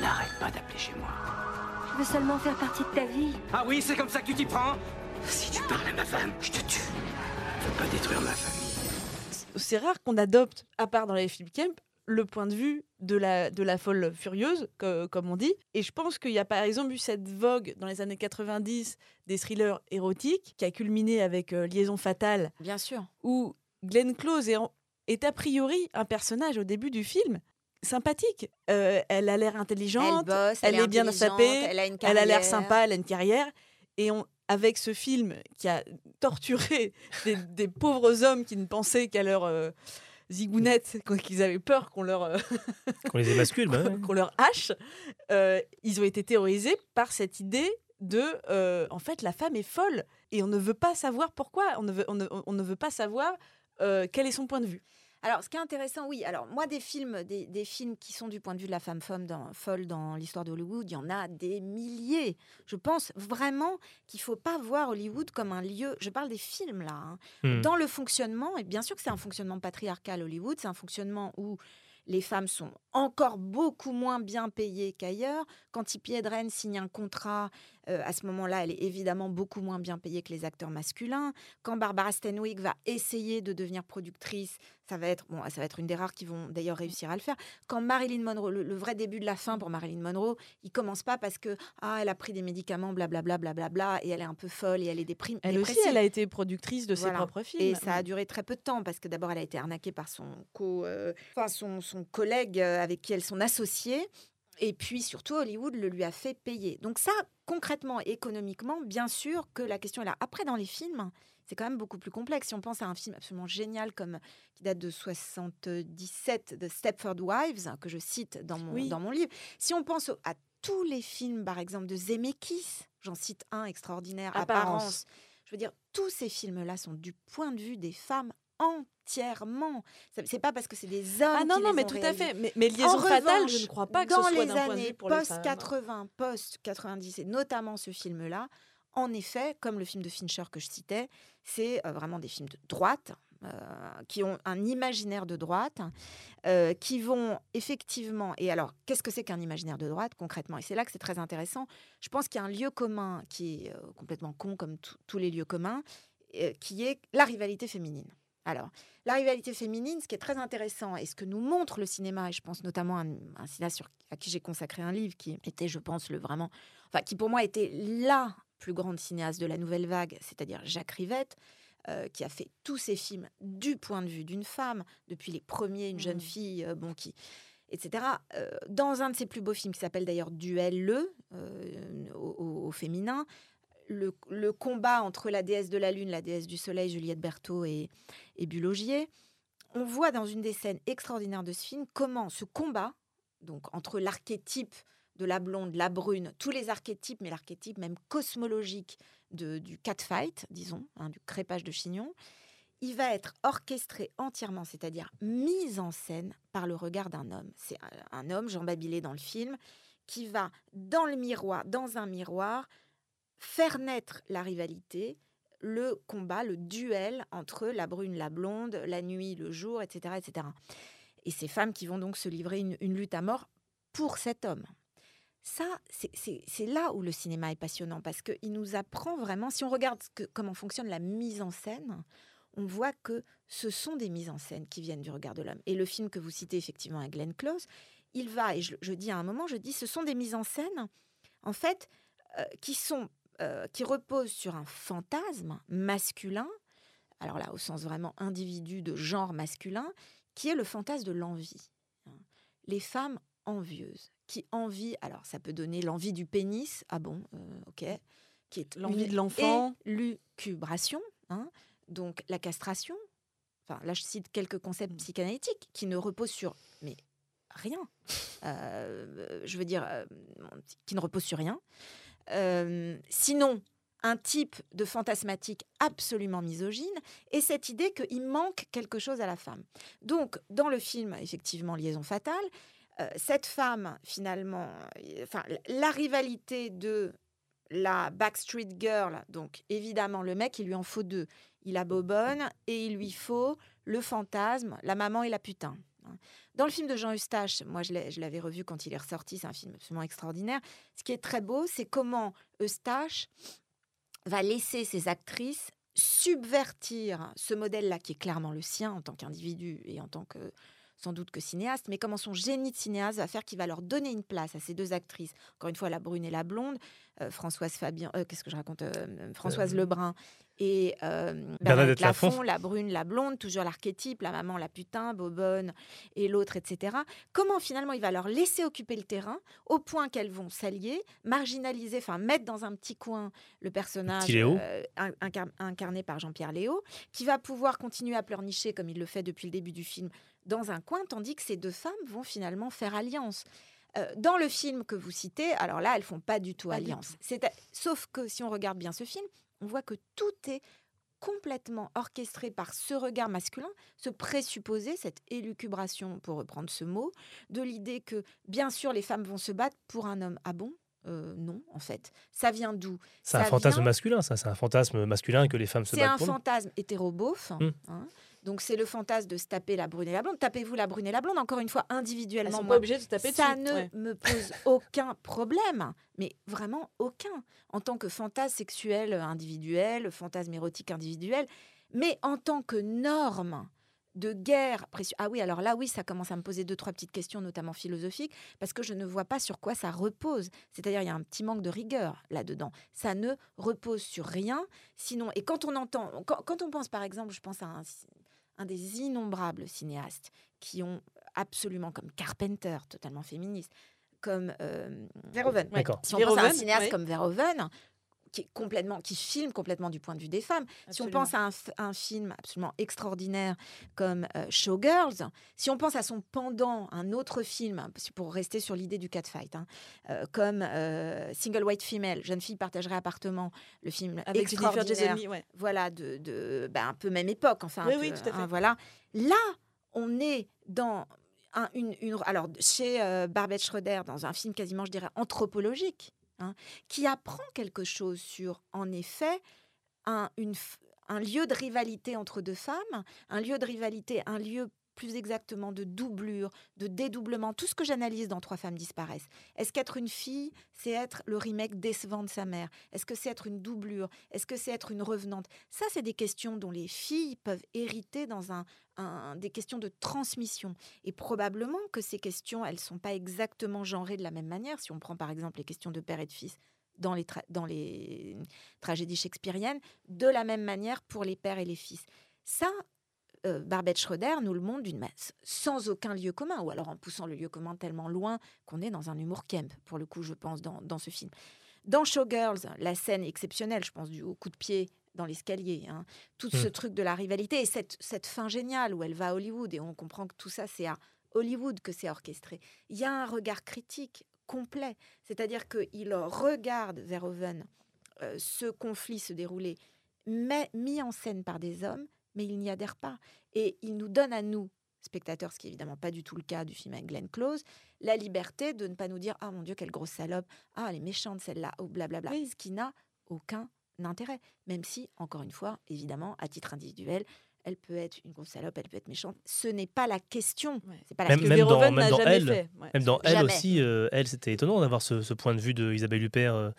N'arrête pas d'appeler chez moi. Je veux seulement faire partie de ta vie. Ah oui, c'est comme ça que tu t'y prends Si tu parles à ma femme, je te tue. Faut pas détruire ma famille. C'est rare qu'on adopte, à part dans les films camp, le point de vue de la, de la folle furieuse, co- comme on dit. Et je pense qu'il y a par exemple eu cette vogue dans les années 90 des thrillers érotiques qui a culminé avec euh, Liaison fatale. Bien sûr. Où Glenn Close est, en- est a priori un personnage au début du film sympathique. Euh, elle a l'air intelligente, Elle bosse, elle est est bien sapée, elle a une elle a l'air sympa, elle a une carrière. Et on, avec ce film qui a torturé des, des pauvres hommes qui ne pensaient qu'à leur euh, zigounette, qu- qu'ils avaient peur qu'on leur, euh, Qu'on les émascule, bah ouais. qu'on leur hache, euh, ils ont été terrorisés par cette idée de, euh, en fait, la femme est folle et on ne veut pas savoir pourquoi, on ne veut, on ne, on ne veut pas savoir euh, quel est son point de vue. Alors, ce qui est intéressant, oui. Alors, moi, des films, des, des films qui sont du point de vue de la femme folle dans, folle dans l'histoire de Hollywood, il y en a des milliers. Je pense vraiment qu'il faut pas voir Hollywood comme un lieu. Je parle des films là. hein. Hmm. Dans le fonctionnement, et bien sûr que c'est un fonctionnement patriarcal Hollywood, c'est un fonctionnement où les femmes sont encore beaucoup moins bien payées qu'ailleurs. Quand Tippi Hedren signe un contrat, euh, à ce moment-là, elle est évidemment beaucoup moins bien payée que les acteurs masculins. Quand Barbara Stanwyck va essayer de devenir productrice, ça va être bon, ça va être une des rares qui vont d'ailleurs réussir à le faire. Quand Marilyn Monroe, le, le vrai début de la fin pour Marilyn Monroe, il commence pas parce que ah elle a pris des médicaments, blablabla, blablabla, et elle est un peu folle et elle est déprim- Elle aussi, elle a été productrice de ses propres films. Et ça a duré très peu de temps parce que d'abord elle a été arnaquée par son co, euh, enfin, son, son collègue euh, avec qui elles sont associées. Et puis surtout, Hollywood le lui a fait payer. Donc ça, concrètement, économiquement, bien sûr que la question est là. Après, dans les films, c'est quand même beaucoup plus complexe. Si on pense à un film absolument génial comme qui date de 77, de Stepford Wives, que je cite dans mon, Oui. dans mon livre, si on pense à tous les films, par exemple, de Zemeckis, j'en cite un extraordinaire, Apparence. Apparence. Je veux dire, tous ces films-là sont du point de vue des femmes entièrement. C'est pas parce que c'est des hommes Ah non, qui non, les mais tout à fait. Mais- mais Liaison En fatale, revanche, je ne crois pas que ce dans soit les d'un point de années vue pour les post femmes. 80, post 90 et notamment ce film-là, en effet, comme le film de Fincher que je citais, c'est euh, vraiment des films de droite. euh, qui ont un imaginaire de droite, euh, qui vont effectivement. Et alors, qu'est-ce que c'est qu'un imaginaire de droite concrètement? Et c'est là que c'est très intéressant. Je pense qu'il y a un lieu commun qui est complètement con, comme tous- tous les lieux communs, euh, qui est la rivalité féminine. Alors, la rivalité féminine, ce qui est très intéressant et ce que nous montre le cinéma, et je pense notamment à un, un cinéaste à qui j'ai consacré un livre qui était, je pense, le vraiment, enfin, qui pour moi était la plus grande cinéaste de la nouvelle vague, c'est-à-dire Jacques Rivette, euh, qui a fait tous ses films du point de vue d'une femme, depuis les premiers, une jeune fille, euh, bon, qui, etc. Euh, dans un de ses plus beaux films qui s'appelle d'ailleurs Duel le, au féminin, le, combat entre la déesse de la lune, la déesse du soleil, Juliette Berthaud et, et Bulogier, on voit dans une des scènes extraordinaires de ce film comment ce combat, donc entre l'archétype de la blonde, la brune, tous les archétypes, mais l'archétype même cosmologique de, du catfight, disons, hein, du crépage de chignon, il va être orchestré entièrement, c'est-à-dire mis en scène par le regard d'un homme. C'est un, un homme, Jean Babilé dans le film, qui va dans le miroir, dans un miroir, faire naître la rivalité, le combat, le duel entre la brune, la blonde, la nuit, le jour, etc. etc. Et ces femmes qui vont donc se livrer une, lutte à mort pour cet homme. Ça, c'est- là où le cinéma est passionnant parce qu'il nous apprend vraiment, si on regarde comment fonctionne la mise en scène, on voit que ce sont des mises en scène qui viennent du regard de l'homme. Et le film que vous citez effectivement avec Glenn Close, il va, et je, je dis à un moment, je dis, ce sont des mises en scène, en fait, euh, qui sont, euh, qui reposent sur un fantasme masculin, alors là, au sens vraiment individu de genre masculin, qui est le fantasme de l'envie. hein. Les femmes envieuses qui envient, alors ça peut donner l'envie du pénis, ah bon, euh, ok, qui est L'envie de l'enfant. élucubration, hein, donc la castration. Enfin, là, je cite quelques concepts Mmh. psychanalytiques qui ne reposent sur mais rien. Euh, je veux dire, euh, qui ne reposent sur rien. Euh, sinon, un type de fantasmatique absolument misogyne et cette idée qu'il manque quelque chose à la femme. Donc, dans le film, effectivement, Liaison fatale, euh, cette femme, finalement, euh, enfin, la rivalité de la Backstreet Girl, donc évidemment, le mec, il lui en faut deux. Il a Bobonne et il lui faut le fantasme, la maman et la putain. Hein. Dans le film de Jean Eustache, moi je l'avais revu quand il est ressorti, c'est un film absolument extraordinaire. Ce qui est très beau, c'est comment Eustache va laisser ses actrices subvertir ce modèle-là qui est clairement le sien en tant qu'individu et en tant que sans doute que cinéaste, mais comment son génie de cinéaste va faire qu'il va leur donner une place à ces deux actrices, encore une fois la brune et la blonde, euh, Françoise Fabien, euh, qu'est-ce que je raconte, Euh, Françoise Lebrun et euh, Bernadette Bernadette Lafont. Lafont, la brune, la blonde, toujours l'archétype, la maman, la putain, Bobonne et l'autre, etc. Comment finalement il va leur laisser occuper le terrain au point qu'elles vont s'allier, marginaliser, enfin mettre dans un petit coin le personnage euh, in- incar- incarné par Jean-Pierre Léo, qui va pouvoir continuer à pleurnicher comme il le fait depuis le début du film dans un coin, tandis que ces deux femmes vont finalement faire alliance. Euh, dans le film que vous citez, alors là, elles font pas du tout Pas du alliance. Sauf que si on regarde bien ce film, on voit que tout est complètement orchestré par ce regard masculin, ce présupposé, cette élucubration, pour reprendre ce mot, de l'idée que, bien sûr, les femmes vont se battre pour un homme. Ah bon? Euh, Non, en fait. Ça vient d'où? C'est un fantasme masculin, ça. C'est un fantasme masculin que les femmes se c'est battent un pour. nous. fantasme hétérobof. Mm. hein. Donc c'est le fantasme de se taper la brune et la blonde. Tapez-vous la brune et la blonde, encore une fois, individuellement. Elles sont pas obligées de se taper Ça dessus, ne ouais. me pose aucun problème, mais vraiment aucun. En tant que fantasme sexuel individuel, fantasme érotique individuel, mais en tant que norme de guerre précieux. Ah oui, alors là, oui, ça commence à me poser deux, trois petites questions, notamment philosophiques, parce que je ne vois pas sur quoi ça repose. C'est-à-dire, il y a un petit manque de rigueur là-dedans. Ça ne repose sur rien. Sinon, et quand on entend, quand, quand on pense, par exemple, je pense à un, un des innombrables cinéastes qui ont absolument, comme Carpenter, totalement féministe, comme euh, Verhoeven. D'accord. Si on pense à un cinéaste comme Verhoeven, qui est complètement, qui filme complètement du point de vue des femmes. Si on pense à un, film absolument extraordinaire comme euh, Showgirls, si on pense à son pendant, un autre film, hein, pour rester sur l'idée du catfight, hein, euh, comme euh, Single White Female, jeune fille partagerait appartement, le film Avec Jennifer extraordinaire, Jason ouais. voilà, de, de bah, un peu même époque, enfin, Oui, peu, oui, tout à fait. hein, voilà. Là, on est dans un- une, une- alors chez euh, Barbette Schroeder, dans un film quasiment, je dirais, anthropologique, hein, qui apprend quelque chose sur, en effet, un, lieu de rivalité entre deux femmes, un lieu de rivalité, un lieu plus exactement de doublure, de dédoublement, tout ce que j'analyse dans Trois femmes disparaissent. Est-ce qu'être une fille, c'est être le remake décevant de sa mère? Est-ce que c'est être une doublure? Est-ce que c'est être une revenante? Ça, c'est des questions dont les filles peuvent hériter dans un, des questions de transmission. Et probablement que ces questions, elles sont pas exactement genrées de la même manière. Si on prend par exemple les questions de père et de fils dans les, dans les tragédies shakespeariennes, de la même manière pour les pères et les fils. Ça, euh, Barbette Schroeder nous le montre d'une ma- sans aucun lieu commun, ou alors en poussant le lieu commun tellement loin qu'on est dans un humour Kemp, pour le coup, je pense, dans, dans ce film. Dans Showgirls, la scène exceptionnelle, je pense, du au coup de pied dans l'escalier, hein, tout ce Mm. truc de la rivalité et cette, cette fin géniale où elle va à Hollywood et on comprend que tout ça, c'est à Hollywood que c'est orchestré. Il y a un regard critique complet, c'est-à-dire qu'il regarde Verhoeven euh, ce conflit se dérouler, mais mis en scène par des hommes, mais il n'y adhère pas. Et il nous donne à nous, spectateurs, ce qui est évidemment pas du tout le cas du film avec Glenn Close, la liberté de ne pas nous dire Ah mon Dieu, quelle grosse salope, ah elle est méchante celle-là, oh blablabla, ce qui n'a aucun intérêt. Même si, encore une fois, évidemment, à titre individuel, elle peut être une grosse salope, elle peut être méchante. Ce n'est pas la question. C'est pas la Même, question. même dans, même n'a dans jamais elle, fait, ouais. même dans elle Jamais. aussi, euh, elle, c'était étonnant d'avoir ce, ce point de vue de Isabelle Huppert, euh,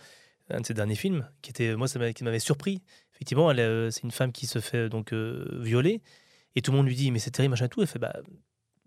un de ses derniers films, qui était, moi, ça m'a- qui m'avait surpris. Effectivement, euh, c'est une femme qui se fait donc euh, violer, et tout le monde lui dit, mais c'est terrible, machin et tout. Elle fait, bah,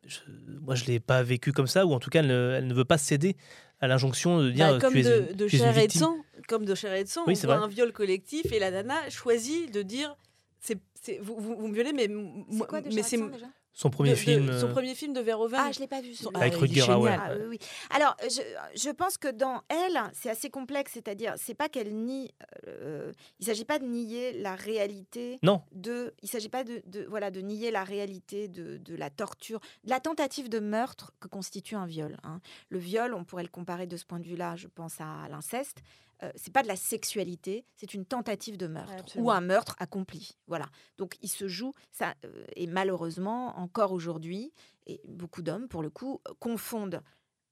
je- moi, je l'ai pas vécu comme ça, ou en tout cas, elle, ne- elle ne veut pas céder à l'injonction de dire, Bah, comme tu es, de, tu es une chair et de victime. sang, comme de chair et de sang, Oui, on c'est voit vrai. un viol collectif et la nana choisit de dire c'est, c'est- vous, vous, vous me violez, mais, moi- quoi de mais chair et c'est de sang, déjà? Son premier de- de- film. Son euh, premier film de Verhoeven. Ah, je l'ai pas vu. Son-. Avec est Rutger Hauer. Ah, oui, oui. Alors, je, je pense que dans elle, c'est assez complexe, c'est-à-dire, c'est pas qu'elle nie. euh, il s'agit pas de nier la réalité. Non. De, il s'agit pas de, de- voilà de nier la réalité de, de la torture, de la tentative de meurtre que constitue un viol. hein. Le viol, on pourrait le comparer de ce point de vue-là, je pense à l'inceste. Euh, c'est pas de la sexualité, c'est une tentative de meurtre absolument. ou un meurtre accompli. Voilà. Donc il se joue ça euh, et malheureusement encore aujourd'hui et beaucoup d'hommes pour le coup euh, confondent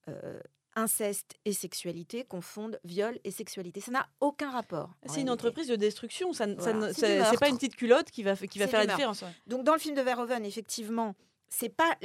euh, inceste et sexualité, confondent viol et sexualité. Ça n'a aucun rapport. C'est une entreprise de destruction. Ça, Voilà. C'est pas une petite culotte qui va, qui va faire la meurtre. différence. ouais. Donc dans le film de Verhoeven, effectivement, c'est pas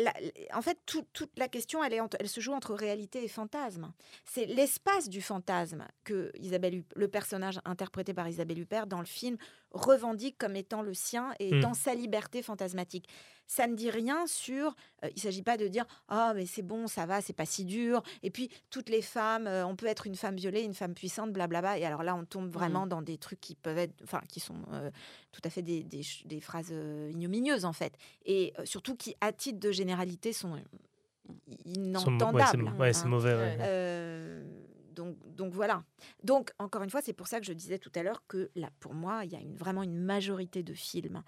en fait tout- toute la question, elle, se joue entre réalité et fantasme. C'est l'espace du fantasme que Isabelle, le personnage interprété par Isabelle Huppert dans le film revendique comme étant le sien et étant sa liberté fantasmatique. Ça ne dit rien sur. euh, il s'agit pas de dire ah mais c'est bon, ça va, c'est pas si dur. Et puis toutes les femmes, euh, on peut être une femme violée, une femme puissante, blablabla. Et alors là, on tombe vraiment dans des trucs qui peuvent être, enfin, qui sont euh, tout à fait des, des phrases euh, ignominieuses en fait, et euh, surtout qui, à titre de généralité, sont inentendables. ouais, c'est- ouais, c'est hein. mauvais, ouais. Donc, donc voilà. Donc encore une fois, c'est pour ça que je disais tout à l'heure que là, pour moi, il y a une, vraiment une majorité de films,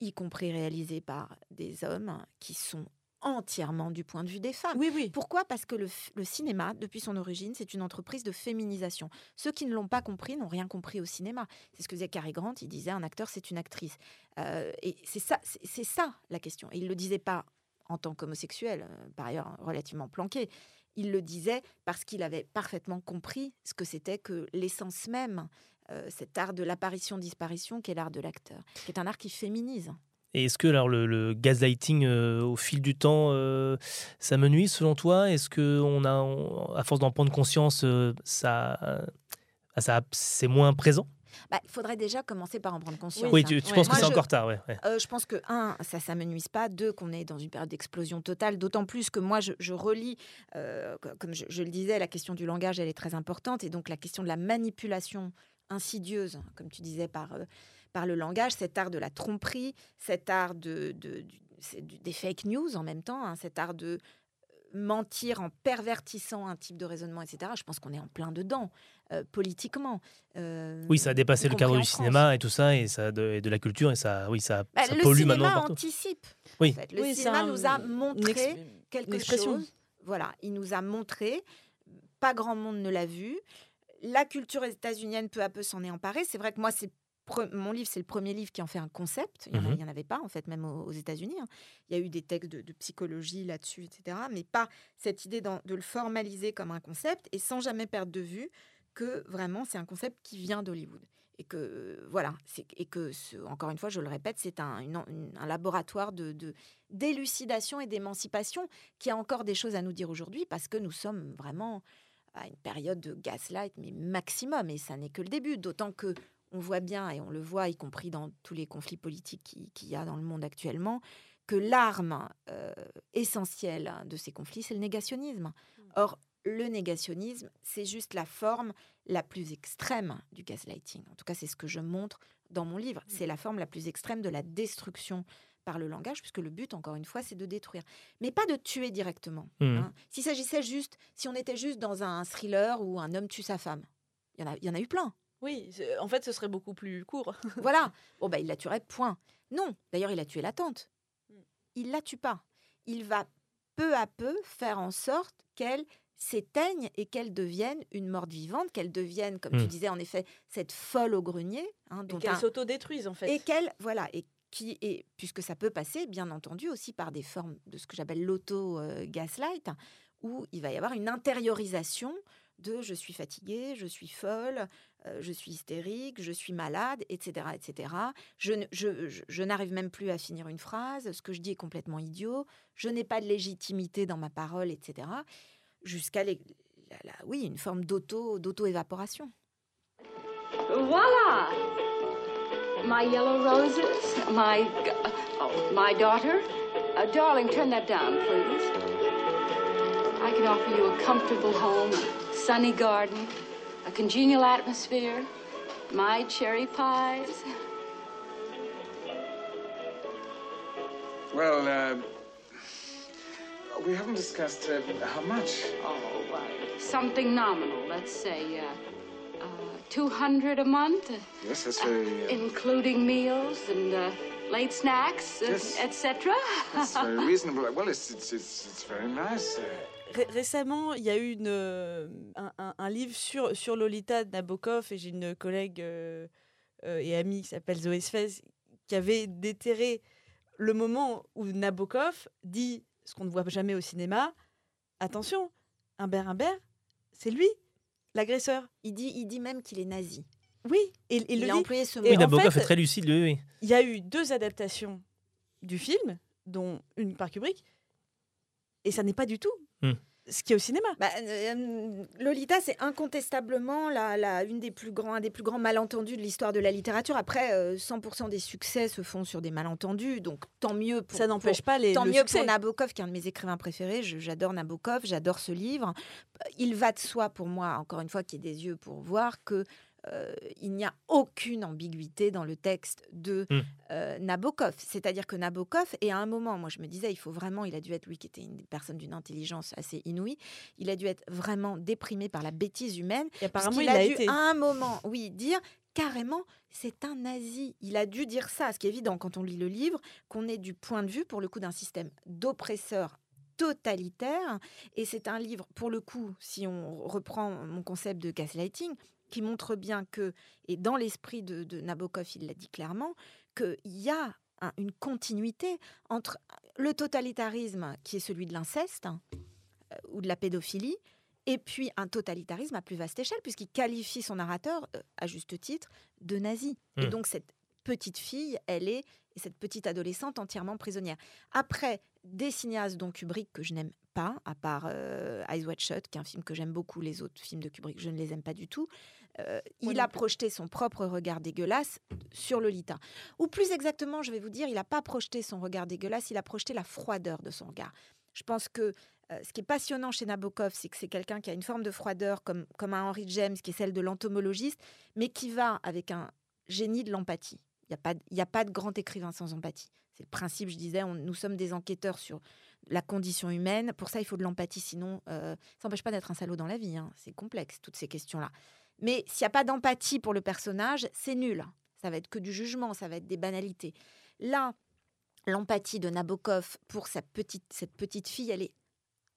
y compris réalisés par des hommes, qui sont entièrement du point de vue des femmes. Oui, oui. Pourquoi? Parce que le, cinéma, depuis son origine, c'est une entreprise de féminisation. Ceux qui ne l'ont pas compris n'ont rien compris au cinéma. C'est ce que disait Cary Grant. Il disait un acteur, c'est une actrice. Euh, et c'est ça, c'est c'est ça la question. Et il le disait pas en tant qu'homosexuel, euh, par ailleurs relativement planqué. Il le disait parce qu'il avait parfaitement compris ce que c'était que l'essence même, euh, cet art de l'apparition-disparition, qui est l'art de l'acteur, qui est un art qui féminise. Et est-ce que alors le, le gaslighting euh, au fil du temps, euh, ça me nuit selon toi? Est-ce que on a, à force d'en prendre conscience, ça, ça, c'est moins présent? Bah, il faudrait déjà commencer par en prendre conscience. Oui, hein. tu, tu penses que c'est encore tard, ouais. ouais. Euh, je pense que, un, ça, ça me nuise pas. Deux, qu'on est dans une période d'explosion totale. D'autant plus que moi, je, je relis, euh, co- comme je, je le disais, la question du langage, elle est très importante. Et donc, la question de la manipulation insidieuse, comme tu disais, par, euh, par le langage, cet art de la tromperie, cet art de, de- du- c'est du- des fake news en même temps, hein, cet art de mentir en pervertissant un type de raisonnement, etc. Je pense qu'on est en plein dedans, euh, politiquement. Euh, Oui, ça a dépassé le cadre du cinéma et tout ça, et, ça, de, et de la culture, et ça, oui, ça, Bah, ça le pollue cinéma maintenant partout. anticipe. Oui. en fait. Le Oui, cinéma un- nous a montré quelque une expression. chose. Voilà, il nous a montré. Pas grand monde ne l'a vu. La culture états-unienne peu à peu s'en est emparée. C'est vrai que moi, c'est mon livre, c'est le premier livre qui en fait un concept. Il n'y en, Mhm. en avait pas en fait, même aux, aux États-Unis. hein. Il y a eu des textes de, de psychologie là-dessus, etc. Mais pas cette idée de le formaliser comme un concept et sans jamais perdre de vue que vraiment c'est un concept qui vient d'Hollywood et que voilà et que ce- encore une fois je le répète c'est un, une- une- un laboratoire de de- d'élucidation et d'émancipation qui a encore des choses à nous dire aujourd'hui parce que nous sommes vraiment à une période de gaslight mais maximum et ça n'est que le début d'autant que on voit bien et on le voit y compris dans tous les conflits politiques qui- qu'il y a dans le monde actuellement que l'arme euh, essentielle de ces conflits c'est le négationnisme or le négationnisme, c'est juste la forme la plus extrême du gaslighting. En tout cas, c'est ce que je montre dans mon livre. C'est la forme la plus extrême de la destruction par le langage, puisque le but, encore une fois, c'est de détruire. Mais pas de tuer directement. Mhm. hein. S'il s'agissait juste, si on était juste dans un thriller où un homme tue sa femme, il y en a, il y en a eu plein. Oui, en fait, ce serait beaucoup plus court. Voilà. Bon, bah, il la tuerait, point. Non. D'ailleurs, il a tué la tante. Il la tue pas. Il va peu à peu faire en sorte qu'elle s'éteigne et qu'elle devienne une morte vivante, qu'elle devienne, comme tu Mm. disais, en effet, cette folle au grenier. hein, Et dont qu'elles un- s'autodétruisent, en fait. Et qu'elle, voilà, et qui et puisque ça peut passer, bien entendu, aussi par des formes de ce que j'appelle l'auto-gaslight, où il va y avoir une intériorisation de je suis fatiguée, je suis folle, je suis hystérique, je suis malade, etc. etc. Je, je, je- n'arrive même plus à finir une phrase, ce que je dis est complètement idiot, je n'ai pas de légitimité dans ma parole, etc. Jusqu'à, la- oui, une forme d'auto, d'auto-évaporation. Voila! My yellow roses, my oh, my daughter. Uh, darling, turn that down, please. I can offer you a comfortable home, a sunny garden, a congenial atmosphere, my cherry pies. Well, uh, we haven't discussed uh, how much. Oh, uh, something nominal. Let's say uh, uh, 200 a month, Yes, that's very, uh, including meals and uh, late snacks, Yes. etc. that's very reasonable. Well, it's it's it's, it's very nice. Ré- récemment, il y a eu une, euh, un, un- un livre sur, sur Lolita de Nabokov et j'ai une collègue euh, euh, et amie qui s'appelle Zoé Sfez qui avait déterré le moment où Nabokov dit ce qu'on ne voit jamais au cinéma attention, Humbert Humbert, c'est lui l'agresseur. Il dit, il dit même qu'il est nazi. Oui, Il le a dit. employé ce mot. Oui, en Nabokov fait, est très lucide, oui, oui. Il y a eu deux adaptations du film, dont une par Kubrick, et ça n'est pas du tout Hmm. ce qui est au cinéma. Bah, euh, Lolita, c'est incontestablement la, la- une des plus grands, un des plus grands malentendus de l'histoire de la littérature. Après, euh, 100% des succès se font sur des malentendus, donc tant mieux pour. Ça n'empêche pas les- Tant le mieux succès. pour Nabokov, qui est un de mes écrivains préférés. J'adore Nabokov, j'adore ce livre. Il va de soi pour moi, encore une fois, qui est des yeux pour voir que. Euh, il n'y a aucune ambiguïté dans le texte de Mm. euh, Nabokov. C'est-à-dire que Nabokov, et à un moment, moi je me disais, il faut vraiment, il a dû être, lui qui était une personne d'une intelligence assez inouïe, il a dû être vraiment déprimé par la bêtise humaine. Et apparemment, puisqu'il il a dû été. à un moment, oui, dire carrément, c'est un nazi. Il a dû dire ça, ce qui est évident quand on lit le livre, qu'on est du point de vue, pour le coup, d'un système d'oppresseurs totalitaire. Et c'est un livre, pour le coup, si on reprend mon concept de gaslighting, qui montre bien que, et dans l'esprit de, de Nabokov, il l'a dit clairement, qu'il y a un- une continuité entre le totalitarisme, qui est celui de l'inceste, hein, euh, ou de la pédophilie, et puis un totalitarisme à plus vaste échelle, puisqu'il qualifie son narrateur, euh, à juste titre, de nazi. Et Mm. donc cette petite fille, elle est, et cette petite adolescente entièrement prisonnière. Après, des cinéastes dont Kubrick, que je n'aime pas, à part euh, Eyes Wide Shut, qui est un film que j'aime beaucoup, les autres films de Kubrick, je ne les aime pas du tout, euh, il a projeté son propre regard dégueulasse sur Lolita. Ou plus exactement, je vais vous dire, il n'a pas projeté son regard dégueulasse, il a projeté la froideur de son regard. Je pense que euh, ce qui est passionnant chez Nabokov, c'est que c'est quelqu'un qui a une forme de froideur, comme, comme un Henry James, qui est celle de l'entomologiste, mais qui va avec un génie de l'empathie. Il n'y a, a pas de grand écrivain sans empathie. C'est le principe, je disais, on- nous sommes des enquêteurs sur la condition humaine. Pour ça, il faut de l'empathie, sinon, euh, ça n'empêche pas d'être un salaud dans la vie. hein. C'est complexe, toutes ces questions-là. Mais s'il n'y a pas d'empathie pour le personnage, c'est nul. Ça va être que du jugement, ça va être des banalités. Là, l'empathie de Nabokov pour sa petite, cette petite fille, elle est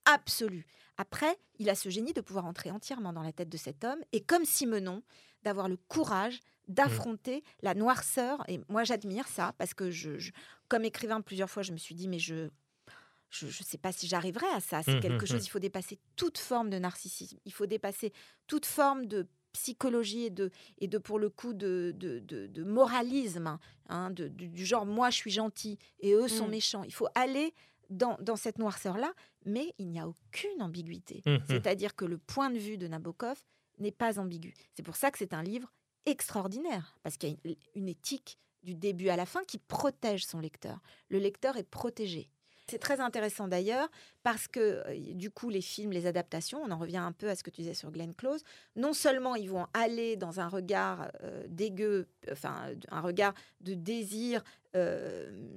absolue. Après, il a ce génie de pouvoir entrer entièrement dans la tête de cet homme et, comme Simenon, d'avoir le courage d'affronter la noirceur. Et moi, j'admire ça parce que, je, je- comme écrivain, plusieurs fois, je me suis dit, mais je je ne sais pas si j'arriverai à ça. C'est Mmh, quelque mmh, chose, mmh. il faut dépasser toute forme de narcissisme. Il faut dépasser toute forme de psychologie et de, et de pour le coup, de, de, de- de moralisme, hein, de- du, genre, moi, je suis gentil et eux sont méchants. Il faut aller dans, dans cette noirceur-là, mais il n'y a aucune ambiguïté. C'est-à-dire que le point de vue de Nabokov n'est pas ambigu. C'est pour ça que c'est un livre extraordinaire, parce qu'il y a une, éthique du début à la fin qui protège son lecteur. Le lecteur est protégé. C'est très intéressant d'ailleurs parce que euh, du coup les films, les adaptations, on en revient un peu à ce que tu disais sur Glenn Close, non seulement ils vont aller dans un regard euh, dégueu, enfin un regard de désir euh,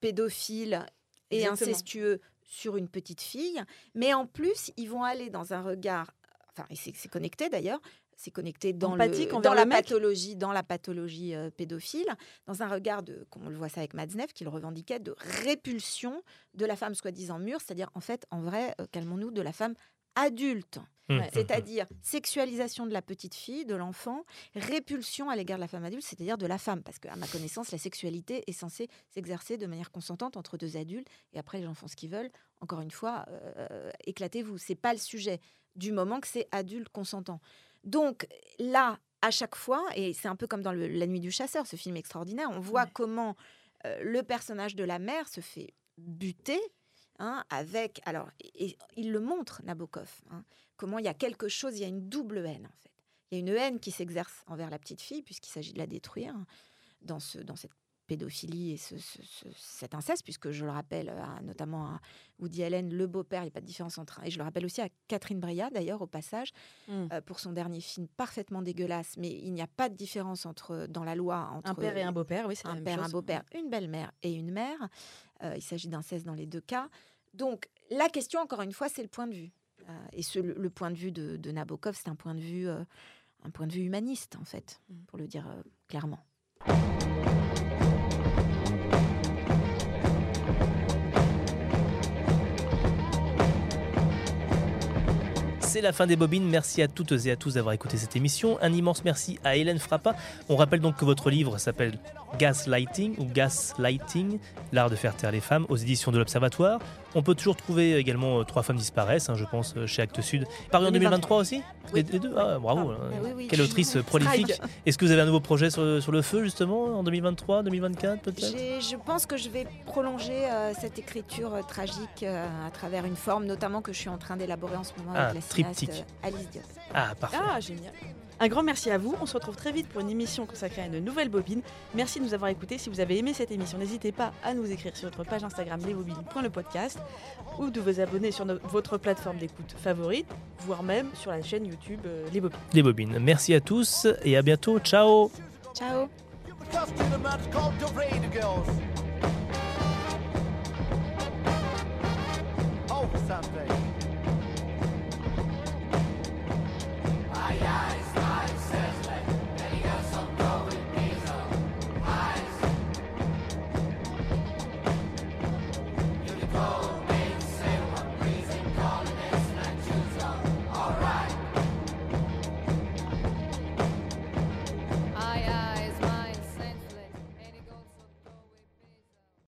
pédophile et Exactement. incestueux sur une petite fille, mais en plus ils vont aller dans un regard, enfin c'est connecté d'ailleurs, c'est connecté dans, le, la pathologie, dans la pathologie euh, pédophile, dans un regard de, comme on le voit ça avec Matzneff, qui le revendiquait, de répulsion de la femme soi-disant mûre, c'est-à-dire en fait, en vrai, euh, calmons-nous, de la femme adulte. Mmh. C'est-à-dire sexualisation de la petite fille, de l'enfant, répulsion à l'égard de la femme adulte, c'est-à-dire de la femme. Parce qu'à ma connaissance, la sexualité est censée s'exercer de manière consentante entre deux adultes. Et après, les gens font ce qu'ils veulent. Encore une fois, euh, éclatez-vous. C'est pas le sujet du moment que c'est adulte consentant. Donc là, à chaque fois, et c'est un peu comme dans le- La nuit du chasseur, ce film extraordinaire, on voit comment euh, le personnage de la mère se fait buter hein, avec. Alors, et, et il le montre, Nabokov, hein, comment il y a quelque chose, il y a une double haine en fait. Il y a une haine qui s'exerce envers la petite fille, puisqu'il s'agit de la détruire, dans, ce, dans cette pédophilie et ce- ce- ce- cet inceste, puisque je le rappelle à- notamment à Woody Allen, le beau-père, il n'y a pas de différence entre. Et je le rappelle aussi à Catherine Breillat, d'ailleurs, au passage, euh, pour son dernier film parfaitement dégueulasse, mais il n'y a pas de différence entre, dans la loi entre Un père et un beau-père, oui, c'est la un même père, un beau-père, une belle-mère et une mère. Euh, il s'agit d'inceste dans les deux cas. Donc, la question, encore une fois, c'est le point de vue. Euh, et ce, le, le point de vue de, de Nabokov, c'est un point de vue, euh, un point de vue humaniste, en fait, pour le dire euh, clairement. C'est la fin des bobines. Merci à toutes et à tous d'avoir écouté cette émission. Un immense merci à Hélène Frappa. On rappelle donc que votre livre s'appelle Gaslighting ou Gaslighting, l'art de faire taire les femmes, aux éditions de l'Observatoire. On peut toujours trouver également euh, Trois femmes disparaissent, hein, je pense, euh, chez Actes Sud. Paru en 2023 aussi les, les deux Ah, bravo. hein. oui, oui. Quelle autrice euh, prolifique. Est-ce que vous avez un nouveau projet sur, sur le feu, justement, en 2023, 2024 peut-être? Je pense que je vais prolonger euh, cette écriture tragique euh, à travers une forme, notamment que je suis en train d'élaborer en ce moment Ah, avec la cinéaste triptyque. Euh, Alice Ah, parfait. Ah, génial. Un grand merci à vous. On se retrouve très vite pour une émission consacrée à une nouvelle bobine. Merci de nous avoir écoutés. Si vous avez aimé cette émission, n'hésitez pas à nous écrire sur notre page Instagram lesbobines.lepodcast ou de vous abonner sur votre plateforme d'écoute favorite, voire même sur la chaîne YouTube euh, Les Bobines. Les Bobines. Merci à tous et à bientôt. Ciao. Ciao. Oh, Ciao.